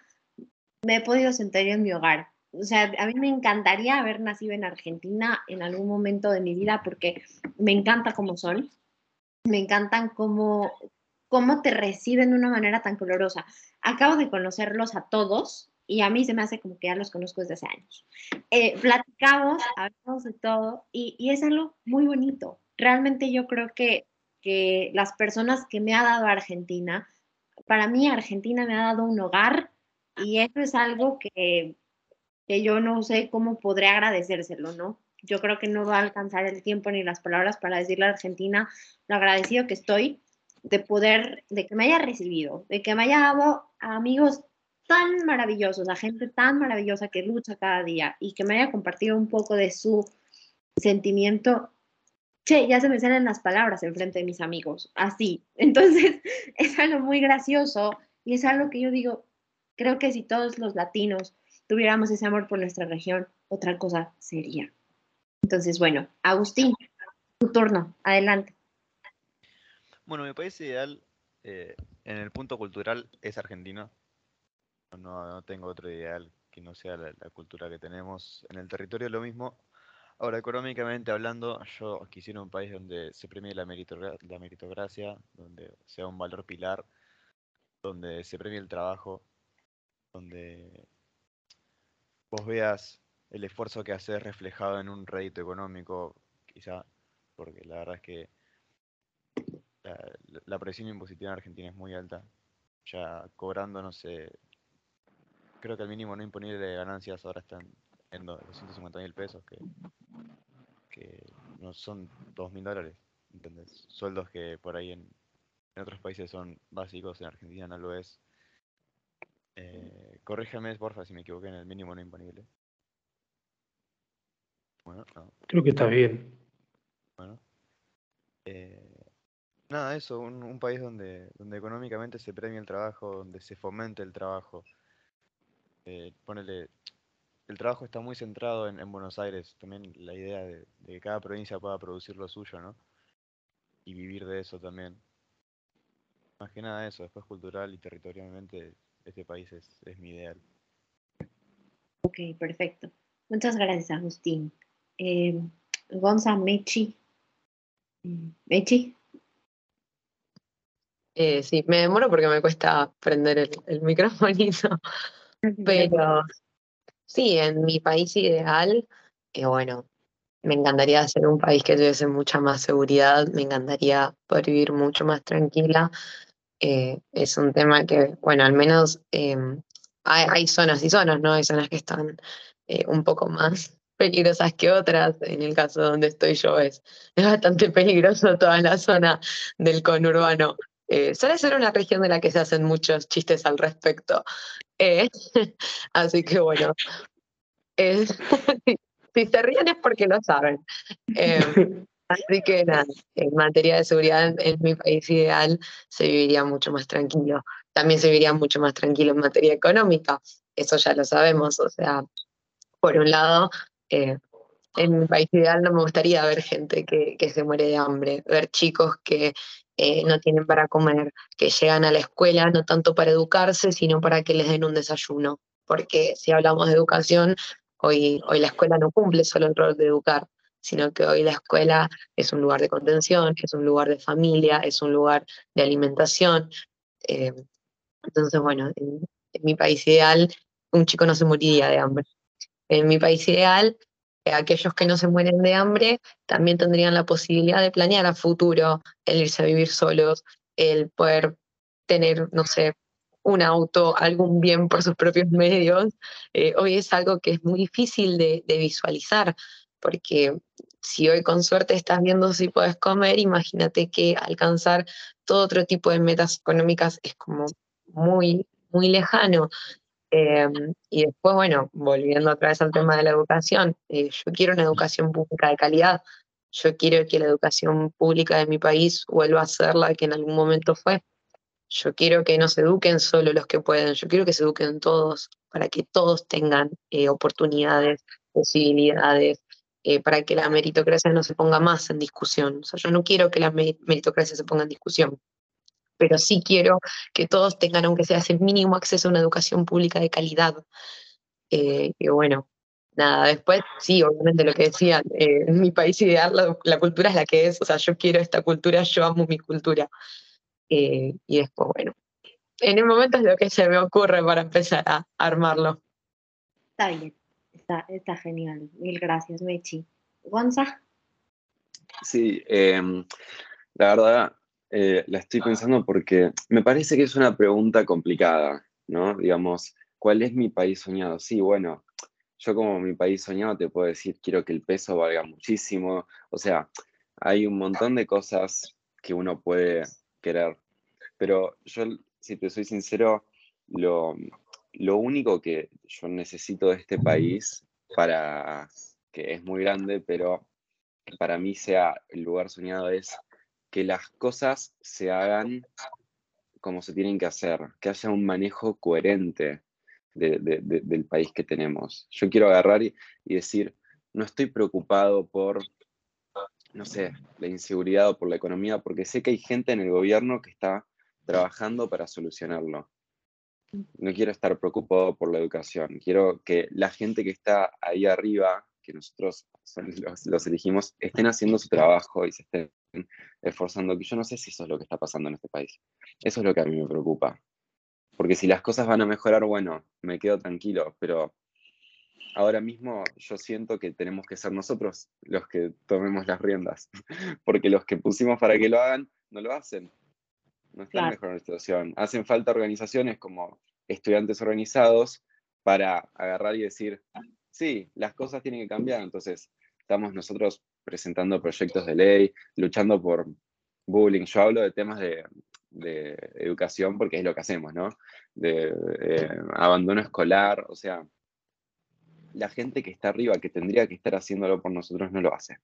me he podido sentar en mi hogar. O sea, a mí me encantaría haber nacido en Argentina en algún momento de mi vida porque me encanta cómo son, me encantan cómo, cómo te reciben de una manera tan colorosa. Acabo de conocerlos a todos y a mí se me hace como que ya los conozco desde hace años. Eh, platicamos, hablamos de todo y, y, es algo muy bonito. Realmente yo creo que, que las personas que me ha dado Argentina, para mí Argentina me ha dado un hogar y eso es algo que, que yo no sé cómo podré agradecérselo, ¿no? Yo creo que no va a alcanzar el tiempo ni las palabras para decirle a Argentina lo agradecido que estoy de poder, de que me haya recibido, de que me haya dado amigos tan maravillosos, a gente tan maravillosa que lucha cada día y que me haya compartido un poco de su sentimiento. Che, ya se me salen las palabras en frente de mis amigos, así. *laughs* Entonces, es algo muy gracioso y es algo que yo digo, Creo que si todos los latinos tuviéramos ese amor por nuestra región, otra cosa sería. Entonces, bueno, Agustín, tu turno, adelante. Bueno, mi país ideal eh, en el punto cultural es Argentina. No, no tengo otro ideal que no sea la, cultura que tenemos. En el territorio lo mismo. Ahora, económicamente hablando, yo quisiera un país donde se premie la, meritocracia, donde sea un valor pilar, donde se premie el trabajo, donde vos veas el esfuerzo que haces reflejado en un rédito económico, quizá, porque la verdad es que la, la presión impositiva en Argentina es muy alta. Ya cobrando, no sé, creo que el mínimo no imponible de ganancias ahora están en 250 mil pesos, que, que no son 2 mil dólares, ¿entendés? Sueldos que por ahí en, en otros países son básicos, en Argentina no lo es. Eh, corrígeme, porfa, si me equivoqué en el mínimo no imponible. Bueno, no, Creo que está bien. bueno. Eh, nada, eso, un, un país donde, donde económicamente se premie el trabajo, donde se fomente el trabajo. Eh, ponele, el trabajo está muy centrado en, en Buenos Aires, también la idea de, de que cada provincia pueda producir lo suyo, ¿no? Y vivir de eso también. Más que nada eso, después cultural y territorialmente este país es, es mi ideal. Ok, perfecto. Muchas gracias, Agustín. Eh, Gonza, Mechi. Mechi. Eh, sí, me demoro porque me cuesta prender el, el microfonito, *laughs* pero sí, en mi país ideal, eh, bueno, me encantaría ser un país que tuviese mucha más seguridad, me encantaría poder vivir mucho más tranquila. Eh, es un tema que, bueno, al menos eh, hay, hay zonas y zonas, ¿no? Hay zonas que están eh, un poco más *laughs* peligrosas que otras. En el caso donde estoy yo es, es bastante peligroso toda la zona del conurbano. Eh, suele ser una región de la que se hacen muchos chistes al respecto. Eh, *laughs* así que bueno, eh, si, *laughs* si se ríen es porque lo saben. Eh, *laughs* así que nada, en materia de seguridad en, mi país ideal se viviría mucho más tranquilo. También se viviría mucho más tranquilo en materia económica. Eso ya lo sabemos. O sea, por un lado, en mi país ideal no me gustaría ver gente que, que se muere de hambre, ver chicos que eh, no tienen para comer, que llegan a la escuela no tanto para educarse, sino para que les den un desayuno. Porque si hablamos de educación, hoy, hoy la escuela no cumple solo el rol de educar, sino que hoy la escuela es un lugar de contención, es un lugar de familia, es un lugar de alimentación. Eh, entonces, bueno, en, mi país ideal, un chico no se moriría de hambre. En mi país ideal, aquellos que no se mueren de hambre también tendrían la posibilidad de planear a futuro el irse a vivir solos, el poder tener, no sé, un auto, algún bien por sus propios medios. Eh, hoy es algo que es muy difícil de, de visualizar, porque si hoy con suerte estás viendo si puedes comer, imagínate que alcanzar todo otro tipo de metas económicas es como muy, muy lejano. Eh, y después, bueno, volviendo otra vez al tema de la educación, eh, yo quiero una educación pública de calidad. Yo quiero que la educación pública de mi país vuelva a ser la que en algún momento fue. Yo quiero que no se eduquen solo los que pueden, yo quiero que se eduquen todos, para que todos tengan eh, oportunidades, posibilidades, eh, para que la meritocracia no se ponga más en discusión. O yo no quiero que la me- meritocracia se ponga en discusión, pero sí quiero que todos tengan, aunque sea ese mínimo acceso a una educación pública de calidad. Eh, que bueno, nada, después sí, obviamente lo que decía, eh, en *laughs* mi país ideal la, la cultura es la que es, o sea, yo quiero esta cultura, yo amo mi cultura. Eh, y después, bueno, en el momento es lo que se me ocurre para empezar a armarlo. Está bien, está, está genial. Mil gracias, Mechi. Gonza. Sí, em, la verdad eh, la estoy pensando porque me parece que es una pregunta complicada, ¿no? Digamos, ¿cuál es mi país soñado? Sí, bueno, yo como mi país soñado te puedo decir, quiero que el peso valga muchísimo, o sea, hay un montón de cosas que uno puede querer, pero yo, si te soy sincero, lo, lo único que yo necesito de este país para, que es muy grande, pero para mí sea el lugar soñado es que las cosas se hagan como se tienen que hacer, que haya un manejo coherente del país que tenemos. Yo quiero agarrar y, decir, no estoy preocupado por, no sé, la inseguridad o por la economía, porque sé que hay gente en el gobierno que está trabajando para solucionarlo. No quiero estar preocupado por la educación. Quiero que la gente que está ahí arriba, que nosotros *laughs* los, los elegimos, estén haciendo su trabajo y se estén esforzando. Yo no sé si eso es lo que está pasando en este país. Eso es lo que a mí me preocupa. Porque si las cosas van a mejorar, bueno, me quedo tranquilo, pero ahora mismo yo siento que tenemos que ser nosotros los que tomemos las riendas, *laughs* porque los que pusimos para que lo hagan, no lo hacen. No están mejor en la situación. Hacen falta organizaciones como estudiantes organizados para agarrar y decir, sí, las cosas tienen que cambiar, entonces estamos nosotros presentando proyectos de ley, luchando por bullying. Yo hablo de temas de, educación porque es lo que hacemos, ¿no? De eh, abandono escolar, o sea, la gente que está arriba, que tendría que estar haciéndolo por nosotros, no lo hace.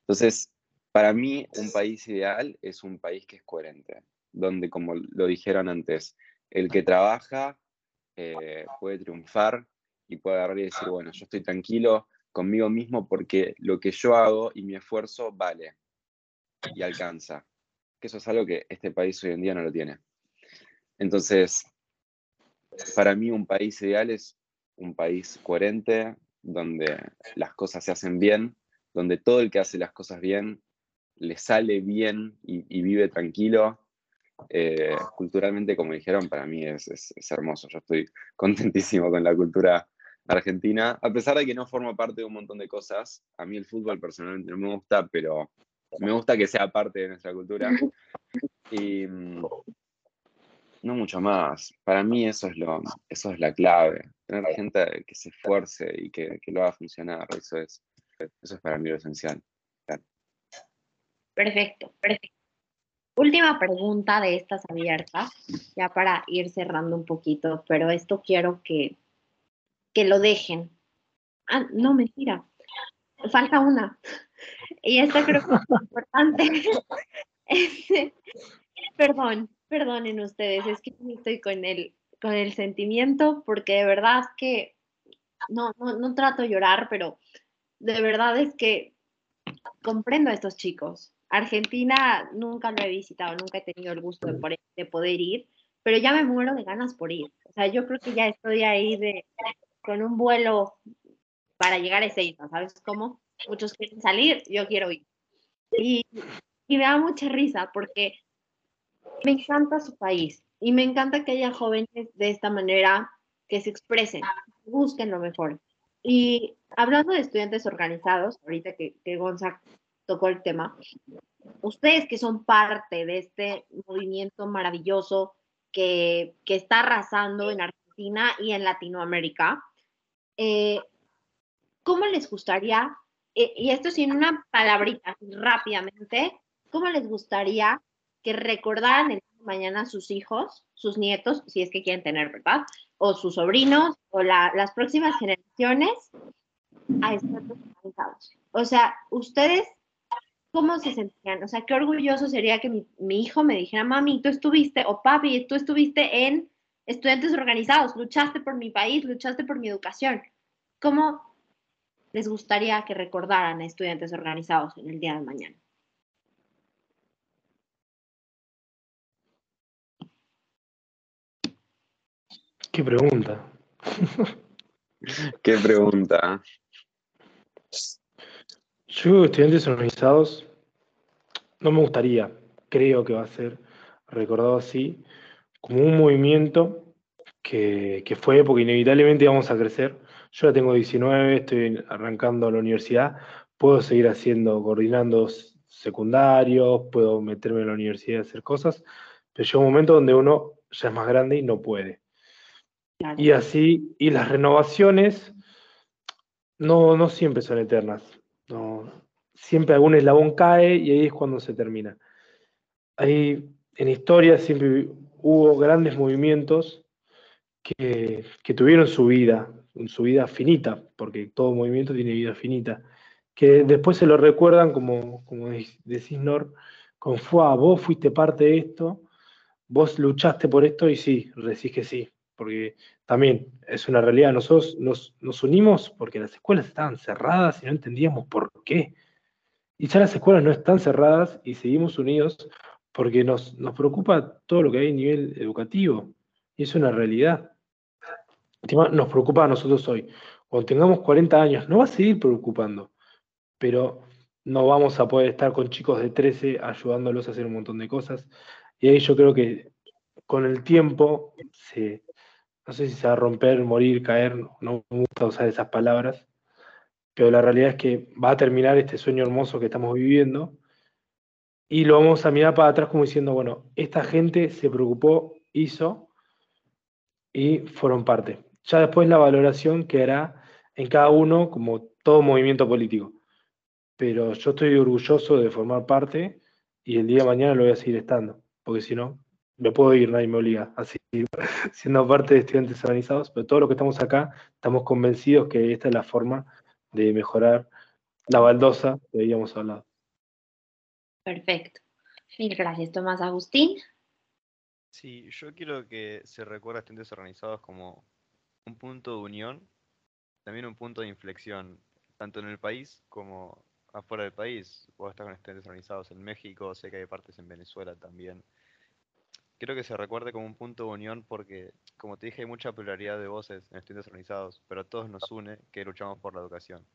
Entonces, para mí, un país ideal es un país que es coherente, donde, como lo dijeron antes, el que trabaja eh, puede triunfar y puede agarrar y decir, bueno, yo estoy tranquilo conmigo mismo porque lo que yo hago y mi esfuerzo vale y alcanza que eso es algo que este país hoy en día no lo tiene. Entonces, para mí un país ideal es un país coherente, donde las cosas se hacen bien, donde todo el que hace las cosas bien le sale bien y, vive tranquilo. Eh, culturalmente, como dijeron, para mí es, es, hermoso. Yo estoy *laughs* contentísimo con la cultura argentina, a pesar de que no forma parte de un montón de cosas. A mí el fútbol personalmente no me gusta, pero me gusta que sea parte de nuestra cultura. *laughs* Y mm, no mucho más. Para mí eso es, lo, eso es la clave. Tener gente que se esfuerce y que, lo haga funcionar. Eso es, eso es para mí lo esencial. Perfecto, perfecto. Última pregunta de estas abiertas, ya para ir cerrando un poquito, pero esto quiero que, que lo dejen. Ah, no, mentira. Falta una. Y esto creo que es importante. *laughs* Perdón, perdonen ustedes, es que estoy con el, con el sentimiento porque de verdad que no, no, no trato de llorar, pero de verdad es que comprendo a estos chicos. Argentina nunca lo he visitado, nunca he tenido el gusto de poder ir, pero ya me muero de ganas por ir. O sea, yo creo que ya estoy ahí de, con un vuelo para llegar a ese ¿sabes cómo? muchos quieren salir, yo quiero ir. Y, me da mucha risa porque me encanta su país y me encanta que haya jóvenes de esta manera que se expresen, busquen lo mejor. Y hablando de estudiantes organizados, ahorita que, que Gonza tocó el tema, ustedes que son parte de este movimiento maravilloso que, que está arrasando en Argentina y en Latinoamérica, eh, ¿cómo les gustaría eh, y esto sin una palabrita, rápidamente, ¿cómo les gustaría que recordaran el mañana sus hijos, sus nietos, si es que quieren tener, ¿verdad? O sus sobrinos, o las próximas generaciones a organizados. O sea, ustedes, ¿cómo se sentían? O sea, qué orgulloso sería que mi, mi hijo me dijera, mami, tú estuviste, o papi, tú estuviste en estudiantes organizados, luchaste por mi país, luchaste por mi educación. ¿Cómo, les gustaría que recordaran a estudiantes organizados en el día de mañana? Qué pregunta. Qué pregunta. Yo, estudiantes organizados, no me gustaría, creo que va a ser recordado así, como un movimiento que, que fue porque inevitablemente vamos a crecer, yo ya tengo 19, estoy arrancando la universidad, puedo seguir haciendo, coordinando secundarios, puedo meterme en la universidad y hacer cosas, pero llega un momento donde uno ya es más grande y no puede. Y así, y las renovaciones no, no siempre son eternas. No, siempre algún eslabón cae y ahí es cuando se termina. Ahí en historia siempre hubo grandes movimientos que, que tuvieron su vida, su vida finita, porque todo movimiento tiene vida finita, que después se lo recuerdan como, como decís Nor, fue, vos fuiste parte de esto, vos luchaste por esto y sí, decís que sí. porque también es una realidad. Nosotros nos, nos unimos porque las escuelas estaban cerradas y no entendíamos por qué. Y ya las escuelas no están cerradas y seguimos unidos porque nos, nos preocupa todo lo que hay a nivel educativo. Y es una realidad. Nos preocupa a nosotros hoy. Cuando tengamos 40 años, no va a seguir preocupando, pero no vamos a poder estar con chicos de 13 ayudándolos a hacer un montón de cosas. Y ahí yo creo que con el tiempo, se, no sé si se va a romper, morir, caer, no me gusta usar esas palabras, pero la realidad es que va a terminar este sueño hermoso que estamos viviendo y lo vamos a mirar para atrás como diciendo, bueno, esta gente se preocupó, hizo y fueron parte. Ya después la valoración quedará en cada uno como todo movimiento político. Pero yo estoy orgulloso de formar parte y el día de mañana lo voy a seguir estando, porque si no, me puedo ir, nadie me obliga a seguir *laughs* siendo parte de estudiantes organizados, pero todos los que estamos acá estamos convencidos que esta es la forma de mejorar la baldosa que habíamos hablado. Perfecto. Mil gracias, Tomás Agustín. Sí, yo quiero que se recuerde a estudiantes organizados como un punto de unión, también un punto de inflexión, tanto en el país como afuera del país. Puedo estar con estudiantes organizados en México, sé que hay partes en Venezuela también. Quiero que se recuerde como un punto de unión porque, como te dije, hay mucha pluralidad de voces en estudiantes organizados, pero a todos nos une que luchamos por la educación.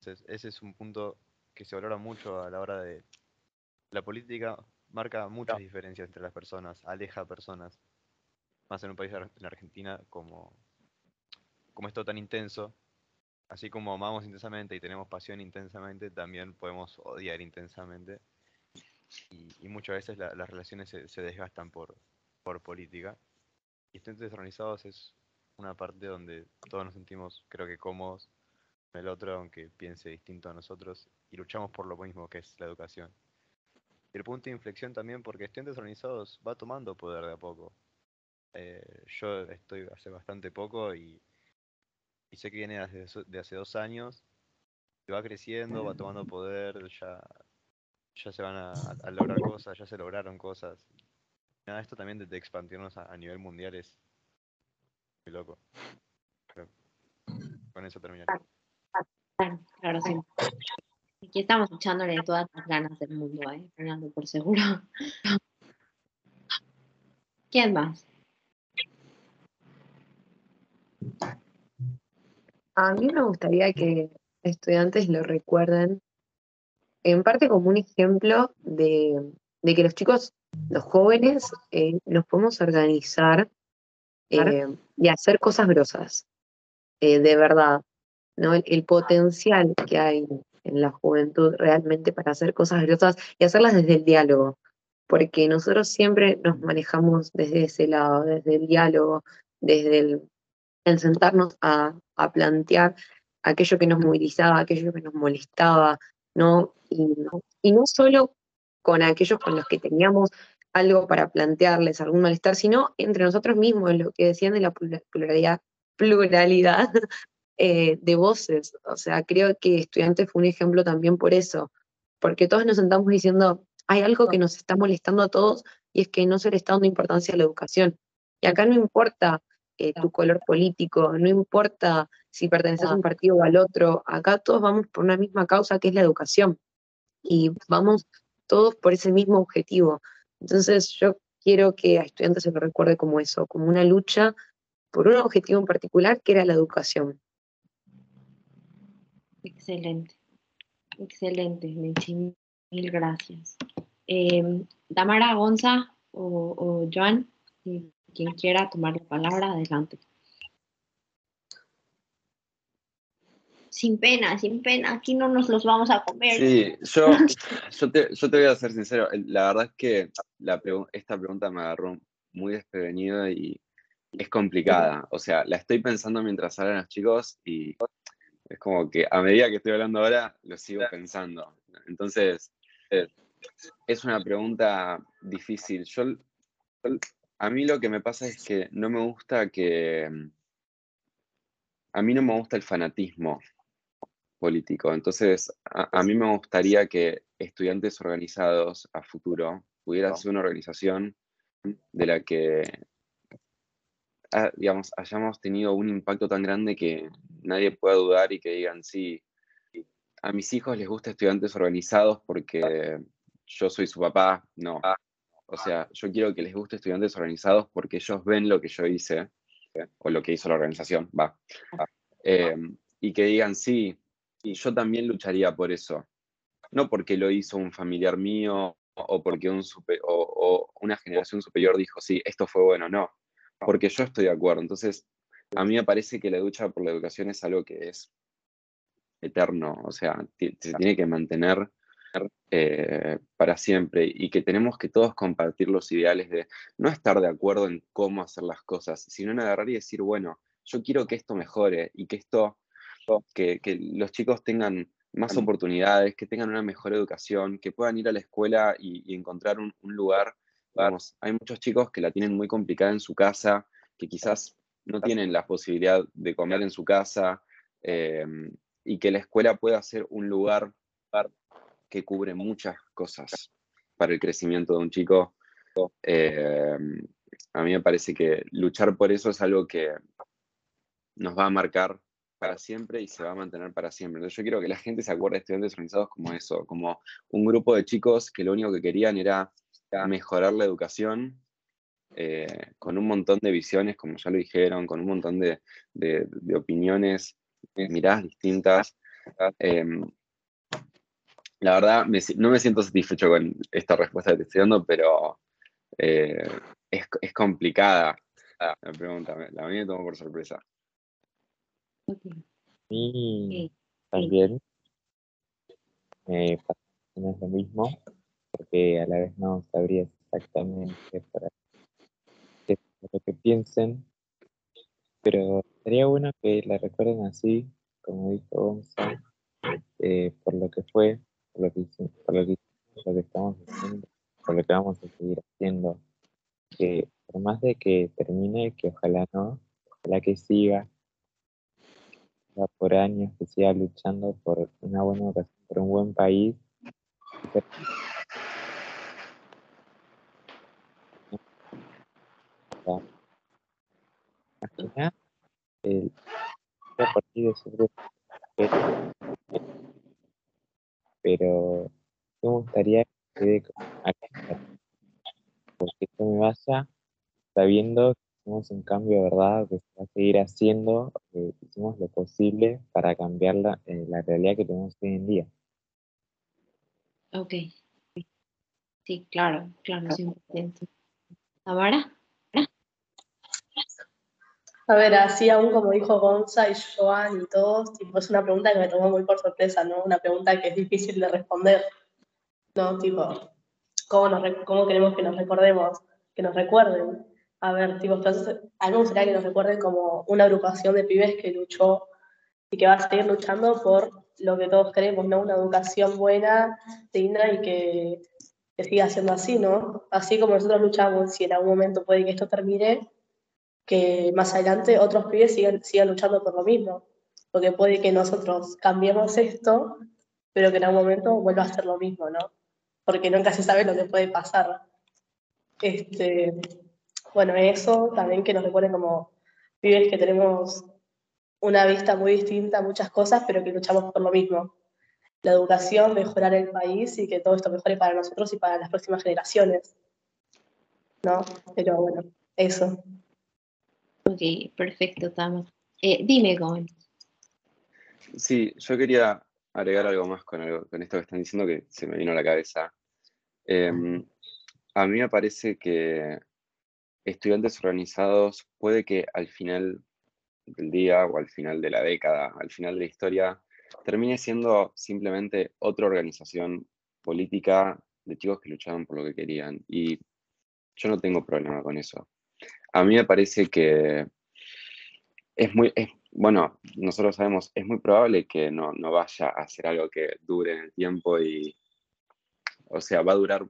Entonces, ese es un punto que se valora mucho a la hora de la política marca muchas diferencias entre las personas, aleja personas. Más en un país en Argentina como, como esto tan intenso, así como amamos intensamente y tenemos pasión intensamente, también podemos odiar intensamente. Y, muchas veces las relaciones se, desgastan por, por política. Y estudiantes organizados es una parte donde todos nos sentimos, creo que cómodos, el otro, aunque piense distinto a nosotros, y luchamos por lo mismo que es la educación el punto de inflexión también porque estudiantes organizados va tomando poder de a poco. Eh, yo estoy hace bastante poco y, sé que viene de hace dos años, y va creciendo, va tomando poder, ya, ya se van a, lograr cosas, ya se lograron cosas. Nada, esto también de, expandirnos a, nivel mundial es muy loco. con eso terminaré. Claro, sí. Aquí estamos echándole todas las ganas del mundo, ¿eh? Fernando, por seguro. *laughs* ¿Quién más? A mí me gustaría que estudiantes lo recuerden, en parte como un ejemplo de, que los chicos, los jóvenes, eh, nos podemos organizar eh, y hacer cosas grosas, eh, de verdad. ¿no? el, potencial que hay en la juventud realmente para hacer cosas valiosas y hacerlas desde el diálogo, porque nosotros siempre nos manejamos desde ese lado, desde el diálogo, desde el, sentarnos a, plantear aquello que nos movilizaba, aquello que nos molestaba, ¿no? Y, y no solo con aquellos con los que teníamos algo para plantearles, algún malestar, sino entre nosotros mismos, lo que decían de la pluralidad, pluralidad eh, de voces. O sea, creo que estudiante fue un ejemplo también por eso, porque todos nos sentamos diciendo, hay algo que nos está molestando a todos y es que no se le está dando importancia a la educación. Y acá no importa eh, tu color político, no importa si perteneces a un partido o al otro, acá todos vamos por una misma causa que es la educación y vamos todos por ese mismo objetivo. Entonces yo quiero que a estudiantes se lo recuerde como eso, como una lucha por un objetivo en particular que era la educación. Excelente, excelente, Mechi, mil gracias. Eh, Tamara Gonza o, o Joan, quien quiera tomar la palabra, adelante. Sin pena, sin pena, aquí no nos los vamos a comer. Sí, yo, *laughs* yo, te, yo te voy a ser sincero, la verdad es que la esta pregunta me agarró muy desprevenida y es complicada. O sea, la estoy pensando mientras hablan los chicos y es como que a medida que estoy hablando ahora, lo sigo pensando. Entonces, eh, es una pregunta difícil. Yo, a mí lo que me pasa es que no me gusta que... A mí no me gusta el fanatismo político. Entonces, a, mí me gustaría que estudiantes organizados a futuro pudieran ser una organización de la que ah, digamos, hayamos tenido un impacto tan grande que nadie pueda dudar y que digan, sí, a mis hijos les gusta estudiantes organizados porque yo soy su papá. No. O sea, yo quiero que les guste estudiantes organizados porque ellos ven lo que yo hice o lo que hizo la organización, va. Em, y que digan, sí, yo también lucharía por eso. No porque lo hizo un familiar mío o porque un o, una generación superior dijo, sí, esto fue bueno, no. Porque yo estoy de acuerdo. Entonces, a mí me parece que la lucha por la educación es algo que es eterno, o sea, se tiene que mantener eh, para siempre y que tenemos que todos compartir los ideales de no estar de acuerdo en cómo hacer las cosas, sino en agarrar y decir, bueno, yo quiero que esto mejore y que esto, que, los chicos tengan más oportunidades, que tengan una mejor educación, que puedan ir a la escuela y, encontrar un, lugar. Vamos, hay muchos chicos que la tienen muy complicada en su casa, que quizás no tienen la posibilidad de comer en su casa eh, y que la escuela pueda ser un lugar que cubre muchas cosas para el crecimiento de un chico. Eh, a mí me parece que luchar por eso es algo que nos va a marcar para siempre y se va a mantener para siempre. Entonces yo quiero que la gente se acuerde de estudiantes organizados como eso, como un grupo de chicos que lo único que querían era mejorar la educación eh, con un montón de visiones, como ya lo dijeron, con un montón de, opiniones, miradas distintas. Em, la verdad, no me siento satisfecho con esta respuesta que te estoy dando, pero eh, es, complicada la pregunta. La mía me tomó por sorpresa. Y también me pasa lo mismo, porque a la vez no sabría exactamente para lo que piensen, pero sería bueno que la recuerden así, como dijo Gonzalo, eh, por lo que fue, por lo que hicimos, por lo que, estamos haciendo, por lo que vamos a seguir haciendo. Que por más de que termine, que ojalá no, ojalá que siga, por años, que siga luchando por una buena educación, por un buen país. El, a partir de su pero me gustaría que quede acá, porque esto me vaya sabiendo que hicimos un cambio, ¿verdad? Que se va a seguir haciendo, que hicimos lo posible para cambiar la, eh, la realidad que tenemos hoy en día. Ok. Sí, claro, claro, 100%. ¿Tamara? A ver, así aún como dijo Gonza y Joan y todos, tipo, es una pregunta que me tomó muy por sorpresa, ¿no? Una pregunta que es difícil de responder, ¿no? Tipo, ¿cómo, nos, cómo queremos que nos recordemos, que nos recuerden? A ver, tipo, entonces, a mí me gustaría que nos recuerden como una agrupación de pibes que luchó y que va a seguir luchando por lo que todos queremos, ¿no? Una educación buena, digna y que, que siga siendo así, ¿no? Así como nosotros luchamos, si en algún momento puede que esto termine, que más adelante otros pibes sigan, sigan luchando por lo mismo. Porque puede que nosotros cambiemos esto, pero que en algún momento vuelva a ser lo mismo, ¿no? Porque nunca se sabe lo que puede pasar. Este, bueno, eso también que nos recuerden como pibes que tenemos una vista muy distinta a muchas cosas, pero que luchamos por lo mismo. La educación, mejorar el país y que todo esto mejore para nosotros y para las próximas generaciones. ¿No? Pero bueno, eso. Ok, perfecto, Tama. Eh, dime, Gon. Sí, yo quería agregar algo más con, algo, con esto que están diciendo que se me vino a la cabeza. Em, a mí me parece que estudiantes organizados puede que al final del día o al final de la década, al final de la historia, termine siendo simplemente otra organización política de chicos que luchaban por lo que querían. Y yo no tengo problema con eso. A mí me parece que es muy, bueno, nosotros sabemos, es muy probable que no, vaya a ser algo que dure en el tiempo y, o sea, va a durar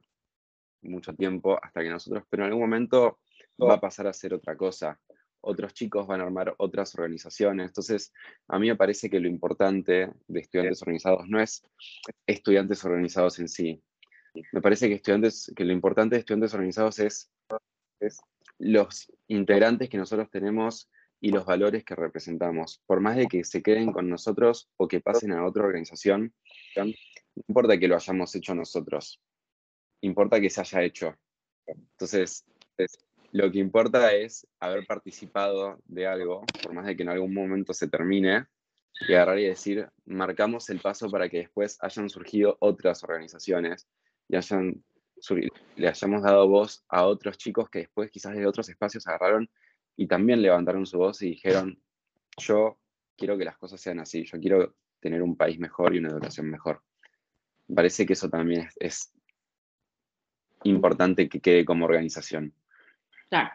mucho tiempo hasta que nosotros, pero en algún momento va a pasar a ser otra cosa. Otros chicos van a armar otras organizaciones. Entonces, a mí me parece que lo importante de estudiantes organizados no es estudiantes organizados en sí. Me parece que, estudiantes, que lo importante de estudiantes organizados es, es los integrantes que nosotros tenemos y los valores que representamos. Por más de que se queden con nosotros o que pasen a otra organización, no importa que lo hayamos hecho nosotros, importa que se haya hecho. Entonces, lo que importa es haber participado de algo, por más de que en algún momento se termine, y agarrar y decir, marcamos el paso para que después hayan surgido otras organizaciones y hayan, le hayamos dado voz a otros chicos que después quizás de otros espacios agarraron y también levantaron su voz y dijeron, yo quiero que las cosas sean así, yo quiero tener un país mejor y una educación mejor. parece que eso también es importante que quede como organización. Claro,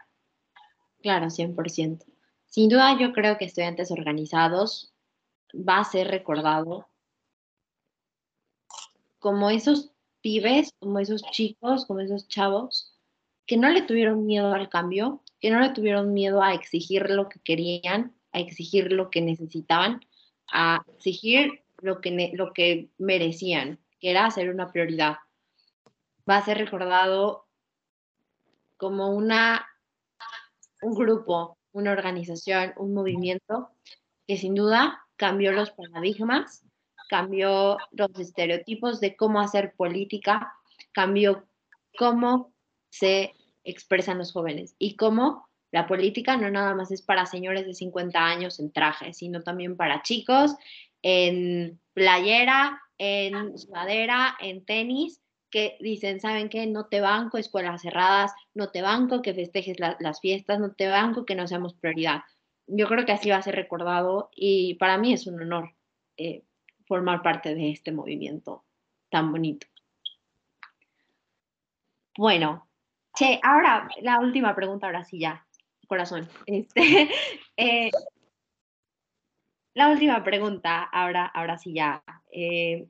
claro, 100%. Sin duda yo creo que estudiantes organizados va a ser recordado como esos pibes, como esos chicos, como esos chavos que no le tuvieron miedo al cambio, que no le tuvieron miedo a exigir lo que querían, a exigir lo que necesitaban, a exigir lo que, lo que merecían, que era ser una prioridad. Va a ser recordado como una, un grupo, una organización, un movimiento que sin duda cambió los paradigmas, cambió los estereotipos de cómo hacer política, cambió cómo se expresan los jóvenes y cómo la política no nada más es para señores de 50 años en traje, sino también para chicos en playera, en sudadera, en tenis, que dicen, ¿saben qué? No te banco, escuelas cerradas, no te banco que festejes las fiestas, no te banco que no seamos prioridad yo creo que así va a ser recordado y para mí es un honor eh, formar parte de este movimiento tan bonito. Bueno, che, ahora la última pregunta, ahora sí ya, corazón. Este, *laughs* eh, la última pregunta, ahora, ahora sí ya. Eh,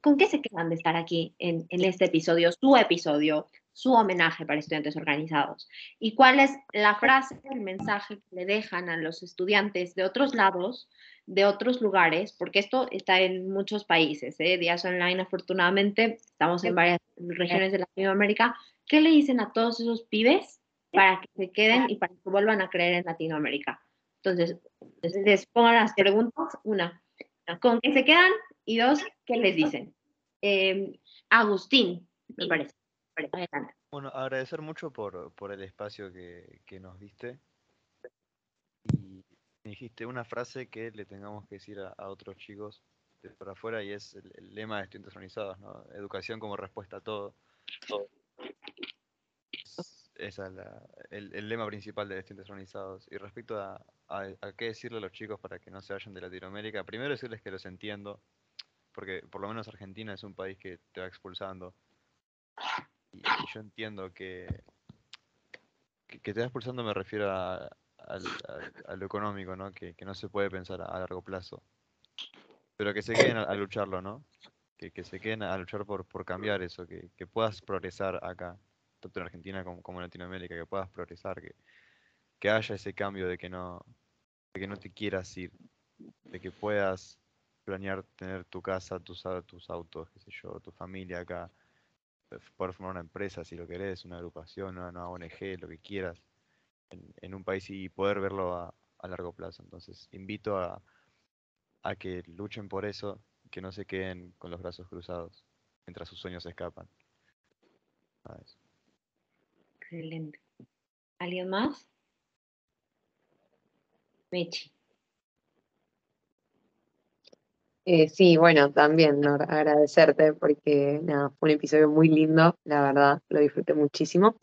¿Con qué se quedan de estar aquí en, en este episodio, su episodio? Su homenaje para estudiantes organizados. ¿Y cuál es la frase, el mensaje que le dejan a los estudiantes de otros lados, de otros lugares? Porque esto está en muchos países, ¿eh? Días Online, afortunadamente, estamos en varias regiones de Latinoamérica. ¿Qué le dicen a todos esos pibes para que se queden y para que vuelvan a creer en Latinoamérica? Entonces, les pongo las preguntas. Una, ¿con qué se quedan? Y dos, ¿qué les dicen? Eh, Agustín, me parece. Bueno, agradecer mucho por, por el espacio que, que, nos diste. Y me dijiste una frase que le tengamos que decir a, otros chicos de por afuera y es el, lema de estudiantes organizados, ¿no? Educación como respuesta a todo. Es, el, el, lema principal de estudiantes organizados. Y respecto a, a, a, qué decirle a los chicos para que no se vayan de Latinoamérica, primero decirles que los entiendo, porque por lo menos Argentina es un país que te va expulsando y, yo entiendo que, que, te va expulsando me refiero a, lo económico, ¿no? Que, no se puede pensar a, largo plazo. Pero que se queden a, lucharlo, ¿no? Que, se queden a luchar por, por cambiar eso, que, puedas progresar acá, tanto en Argentina como, en Latinoamérica, que puedas progresar, que, que haya ese cambio de que no, de que no te quieras ir, de que puedas planear tener tu casa, tus, tus autos, qué sé yo, tu familia acá, poder formar una empresa si lo querés, una agrupación, una, ONG, lo que quieras, en, un país y poder verlo a, largo plazo. Entonces, invito a, que luchen por eso, que no se queden con los brazos cruzados mientras sus sueños escapan. Excelente. ¿Alguien más? Mechi. Eh, sí, bueno, también agradecerte porque nada, fue un episodio muy lindo, la verdad, lo disfruté muchísimo.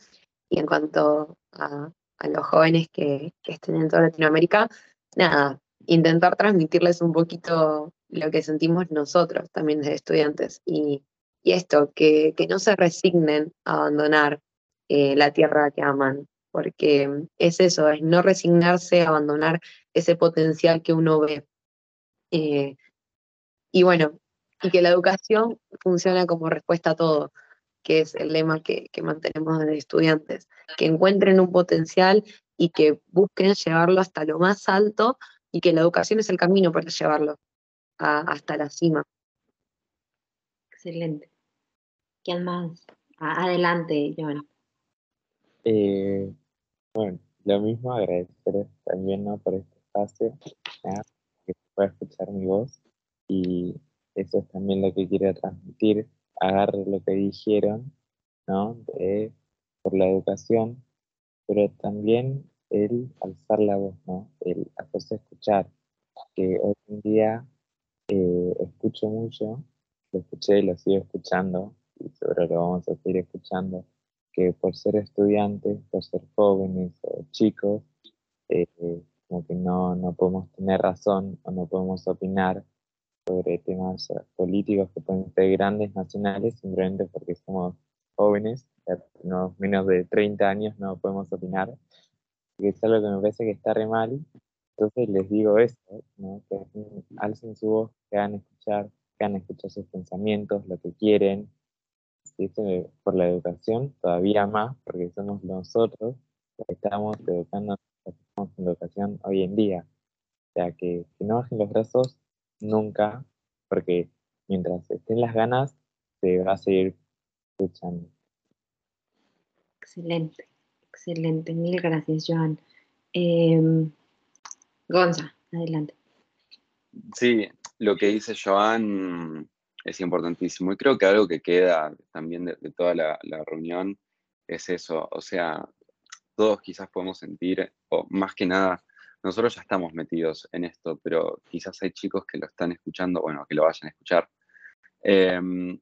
Y en cuanto a, los jóvenes que, estén en toda Latinoamérica, nada, intentar transmitirles un poquito lo que sentimos nosotros también de estudiantes. Y, esto, que, no se resignen a abandonar eh, la tierra que aman, porque es eso, es no resignarse a abandonar ese potencial que uno ve. Eh, y bueno, y que la educación funciona como respuesta a todo, que es el lema que, mantenemos de estudiantes, que encuentren un potencial y que busquen llevarlo hasta lo más alto y que la educación es el camino para llevarlo hasta la cima. Excelente. ¿Quién más? Adelante, Joan. Eh, bueno, lo mismo, agradecer también ¿no? por este espacio, que se pueda escuchar mi voz y eso es también lo que quiero transmitir, agarre lo que dijeron, ¿no? De, por la educación, pero también el alzar la voz, ¿no? El hacerse escuchar, que hoy en día eh, escucho mucho, lo escuché y lo sigo escuchando, y seguro lo vamos a seguir escuchando, que por ser estudiantes, por ser jóvenes o chicos, eh, como que no, no podemos tener razón o no podemos opinar sobre temas políticos que pueden ser grandes, nacionales, simplemente porque somos jóvenes, no, menos de 30 años no podemos opinar, que es algo que me parece que está re mal. Entonces les digo eso, ¿no? que alcen su voz, que hagan escuchar, que hagan escuchar sus pensamientos, lo que quieren, por la educación, todavía más, porque somos nosotros que estamos educando, estamos en educación hoy en día. O sea, que, que no bajen los brazos nunca, porque mientras estén las ganas, se va a seguir luchando. Excelente, excelente. Mil gracias, Joan. Eh, Gonza, adelante. Sí, lo que dice Joan es importantísimo. Y creo que algo que queda también de, toda la, reunión es eso. O sea, todos quizás podemos sentir, o más que nada, nosotros ya estamos metidos en esto, pero quizás hay chicos que lo están escuchando, bueno, que lo vayan a escuchar, em,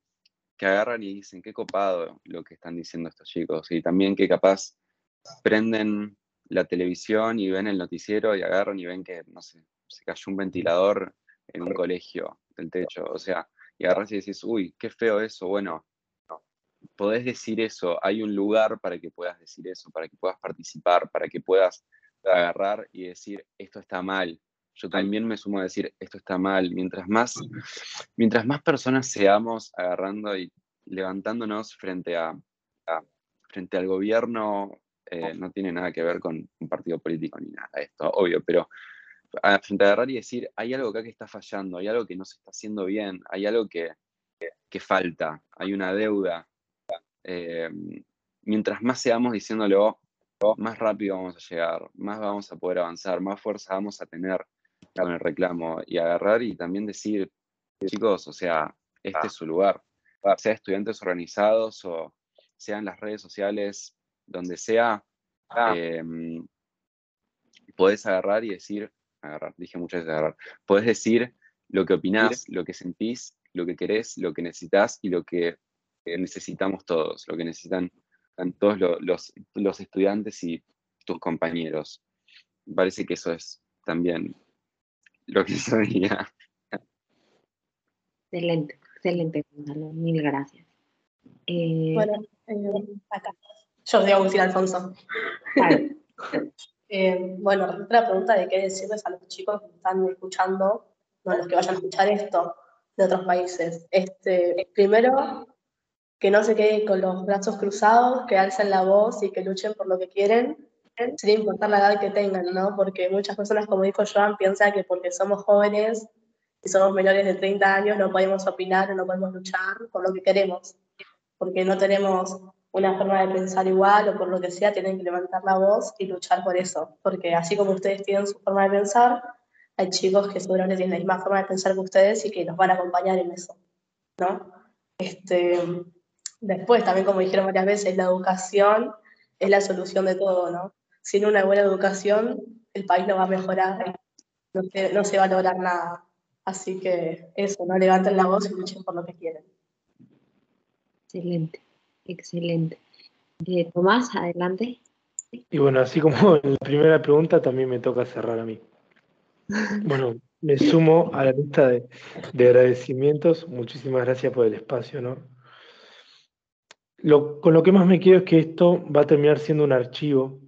que agarran y dicen, qué copado lo que están diciendo estos chicos. Y también que capaz prenden la televisión y ven el noticiero y agarran y ven que, no sé, se cayó un ventilador en un colegio del techo. O sea, y agarras y decís, uy, qué feo eso. Bueno, podés decir eso, hay un lugar para que puedas decir eso, para que puedas participar, para que puedas agarrar y decir, esto está mal. Yo también me sumo a decir, esto está mal. Mientras más, *clears throat* mientras más personas seamos agarrando y levantándonos frente, a, frente al gobierno, eh, no tiene nada que ver con un partido político ni nada, esto, obvio, pero frente a agarrar y decir, hay algo acá que está fallando, hay algo que no se está haciendo bien, hay algo que, que falta, hay una deuda. Eh, mientras más seamos diciéndolo, más rápido vamos a llegar, más vamos a poder avanzar, más fuerza vamos a tener con el reclamo y agarrar y también decir, chicos, o sea, este es su lugar, sea estudiantes organizados o sea en las redes sociales, donde sea, eh, podés agarrar y decir, agarrar, dije muchas veces agarrar. Podés decir lo que opinás, lo que sentís, lo que querés, lo que necesitas y lo que necesitamos todos, lo que necesitan todos los, los, estudiantes y tus compañeros. Parece que eso es también lo que *laughs* sabía. Excelente, excelente, Mil gracias. Eh, bueno, eh, acá. Yo soy Agustín Alfonso. *laughs* Eh, bueno, respecto a la pregunta de qué decirles a los chicos que están escuchando, no a los que vayan a escuchar esto de otros países. Este, primero, que no se queden con los brazos cruzados, que alcen la voz y que luchen por lo que quieren, sin importar la edad que tengan, ¿no? Porque muchas personas, como dijo Joan, piensan que porque somos jóvenes y somos menores de 30 años no podemos opinar o no podemos luchar por lo que queremos, porque no tenemos una forma de pensar igual o por lo que sea, tienen que levantar la voz y luchar por eso. Porque así como ustedes tienen su forma de pensar, hay chicos que seguramente tienen la misma forma de pensar que ustedes y que nos van a acompañar en eso. ¿no? Este, después, también como dijeron varias veces, la educación es la solución de todo. ¿no? Sin una buena educación, el país no va a mejorar, no se, no se va a lograr nada. Así que eso, ¿no? levanten la voz y luchen por lo que quieren. Excelente. Excelente. Eh, Tomás, adelante. Y bueno, así como en *laughs* la primera pregunta, también me toca cerrar a mí. Bueno, me sumo a la lista de, agradecimientos. Muchísimas gracias por el espacio, ¿no? Con lo que más me quedo es que esto va a terminar siendo un archivo,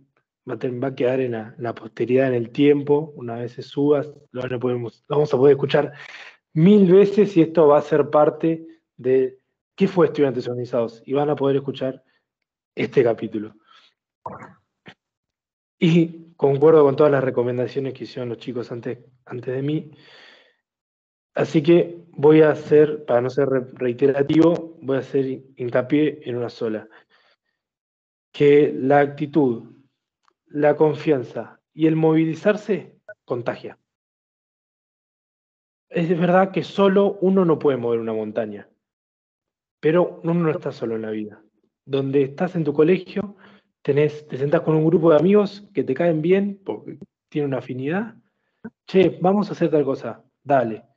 va a, quedar en la, posteridad en el tiempo, una vez se suba, lo, podemos, vamos a poder escuchar mil veces y esto va a ser parte de ¿Qué fue Estudiantes Organizados? Y van a poder escuchar este capítulo. Y concuerdo con todas las recomendaciones que hicieron los chicos antes, antes de mí. Así que voy a hacer, para no ser reiterativo, voy a hacer hincapié en una sola. Que la actitud, la confianza y el movilizarse contagia. Es verdad que solo uno no puede mover una montaña, pero uno no está solo en la vida. Donde estás en tu colegio, tenés, te sentás con un grupo de amigos que te caen bien porque tienen una afinidad. Che, vamos a hacer tal cosa, dale.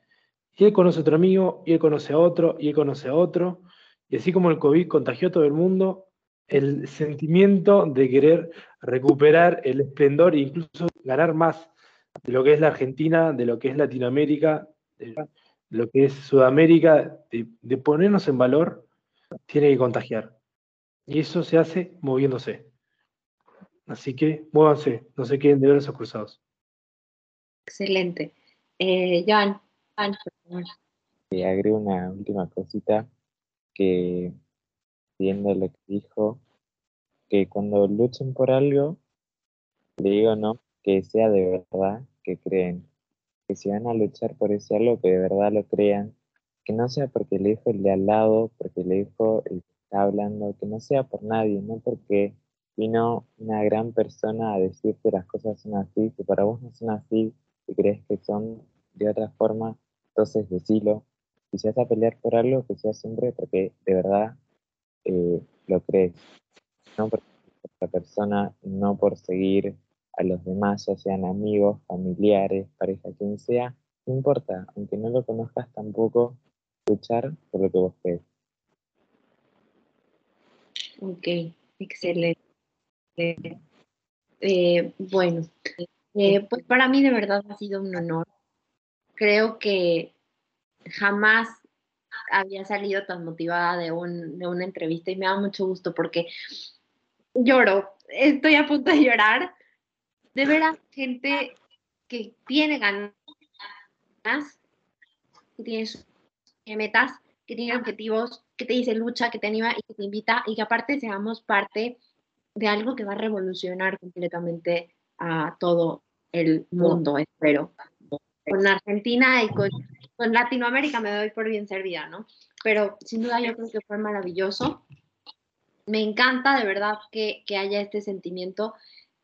Y él conoce a otro amigo, y él conoce a otro, y él conoce a otro. Y así como el COVID contagió a todo el mundo, el sentimiento de querer recuperar el esplendor e incluso ganar más de lo que es la Argentina, de lo que es Latinoamérica, de lo que es Sudamérica, de, ponernos en valor, tiene que contagiar. Y eso se hace moviéndose. Así que muévanse, no se queden de brazos cruzados. Excelente. Eh, Joan, agrego una última cosita que viendo lo que dijo, que cuando luchen por algo, le digo no, que sea de verdad que creen, que si van a luchar por ese algo, que de verdad lo crean, que no sea porque le dijo el de al lado, porque le dijo el que está hablando, que no sea por nadie, no porque vino una gran persona a decirte las cosas son así, que para vos no son así, que crees que son de otra forma, entonces decilo. Si se a pelear por algo, que sea siempre porque de verdad eh, lo crees. No por otra persona, no por seguir a los demás, ya sean amigos, familiares, pareja, quien sea, no importa, aunque no lo conozcas tampoco, luchar por lo que vos crees. Ok, excelente. Eh, bueno, eh, pues para mí de verdad ha sido un honor. Creo que jamás había salido tan motivada de, un, de una entrevista y me da mucho gusto porque lloro, estoy a punto de llorar de ver a gente que tiene ganas, que tiene metas, que tiene objetivos, que te dice lucha, que te anima y que te invita y que aparte seamos parte de algo que va a revolucionar completamente a todo el mundo, espero. Con Argentina y con, con Latinoamérica me doy por bien servida, ¿no? Pero sin duda yo creo que fue maravilloso. Me encanta de verdad que, que haya este sentimiento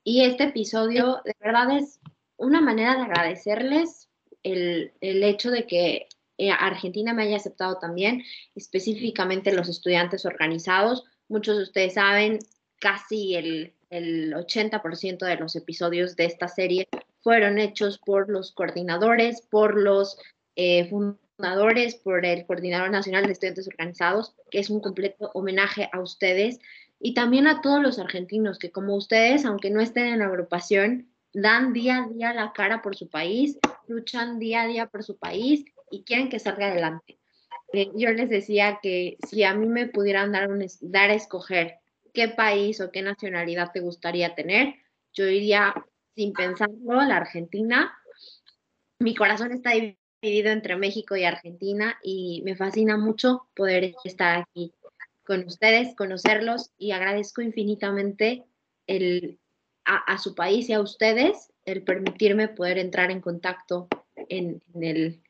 y este episodio de verdad es una manera de agradecerles el, hecho de que eh, Argentina me haya aceptado también, específicamente los estudiantes organizados. Muchos de ustedes saben, casi el, 80% de los episodios de esta serie fueron hechos por los coordinadores, por los eh, fundadores, por el Coordinador Nacional de Estudiantes Organizados, que es un completo homenaje a ustedes y también a todos los argentinos que como ustedes, aunque no estén en la agrupación, dan día a día la cara por su país, luchan día a día por su país y quieren que salga adelante. Eh, yo les decía que si a mí me pudieran dar, un, dar a escoger qué país o qué nacionalidad te gustaría tener, yo iría sin pensarlo la Argentina. Mi corazón está dividido entre México y Argentina y me fascina mucho poder estar aquí con ustedes, conocerlos y agradezco infinitamente el, a, su país y a ustedes el permitirme poder entrar en contacto en, el,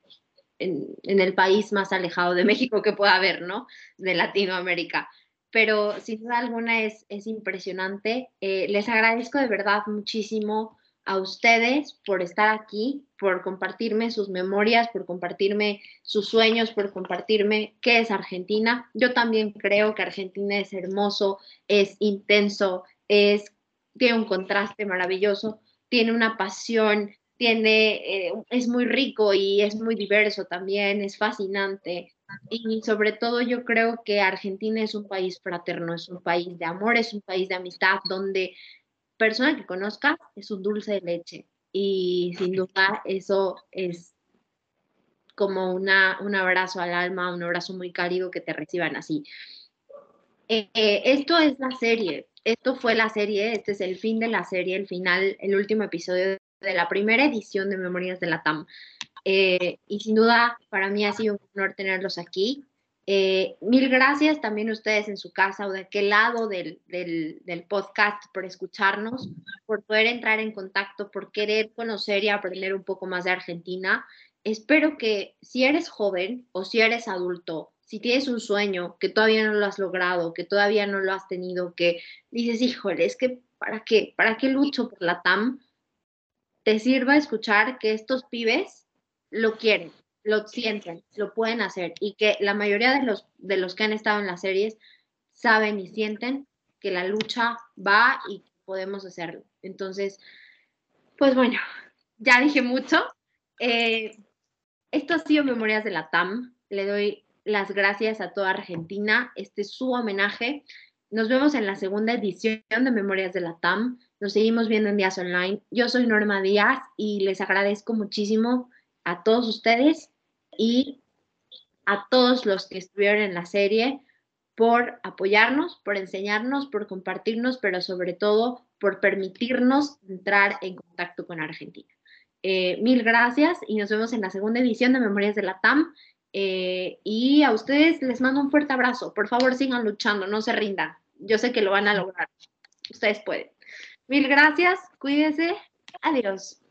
en, el país más alejado de México que pueda haber, ¿no? De Latinoamérica. Pero sin duda alguna es, es impresionante. Eh, les agradezco de verdad muchísimo a ustedes por estar aquí, por compartirme sus memorias, por compartirme sus sueños, por compartirme qué es Argentina. Yo también creo que Argentina es hermoso, es intenso, es, tiene un contraste maravilloso, tiene una pasión, tiene, eh, es muy rico y es muy diverso también, es fascinante. Y sobre todo yo creo que Argentina es un país fraterno, es un país de amor, es un país de amistad donde persona que conozca es un dulce de leche y sin duda eso es como una, un abrazo al alma, un abrazo muy cálido que te reciban así. Eh, esto es la serie, esto fue la serie, este es el fin de la serie, el final, el último episodio de la primera edición de Memorias de la TAM. Eh, y sin duda para mí ha sido un honor tenerlos aquí. Eh, mil gracias también a ustedes en su casa o de aquel lado del, podcast por escucharnos, por poder entrar en contacto, por querer conocer y aprender un poco más de Argentina. Espero que si eres joven o si eres adulto, si tienes un sueño que todavía no lo has logrado, que todavía no lo has tenido, que dices, híjole, es que ¿para qué? ¿Para qué lucho por la TAM? Te sirva escuchar que estos pibes lo quieren, lo sienten, lo pueden hacer y que la mayoría de los, de los que han estado en las series saben y sienten que la lucha va y podemos hacerlo. Entonces, pues bueno, ya dije mucho. Eh, esto ha sido Memorias de la TAM. Le doy las gracias a toda Argentina. Este es su homenaje. Nos vemos en la segunda edición de Memorias de la TAM. Nos seguimos viendo en Días Online. Yo soy Norma Díaz y les agradezco muchísimo a todos ustedes y a todos los que estuvieron en la serie por apoyarnos, por enseñarnos, por compartirnos, pero sobre todo por permitirnos entrar en contacto con Argentina. Eh, mil gracias y nos vemos en la segunda edición de Memorias de la TAM. Eh, y a ustedes les mando un fuerte abrazo. Por favor, sigan luchando, no se rindan. Yo sé que lo van a lograr. Ustedes pueden. Mil gracias, cuídense. Adiós.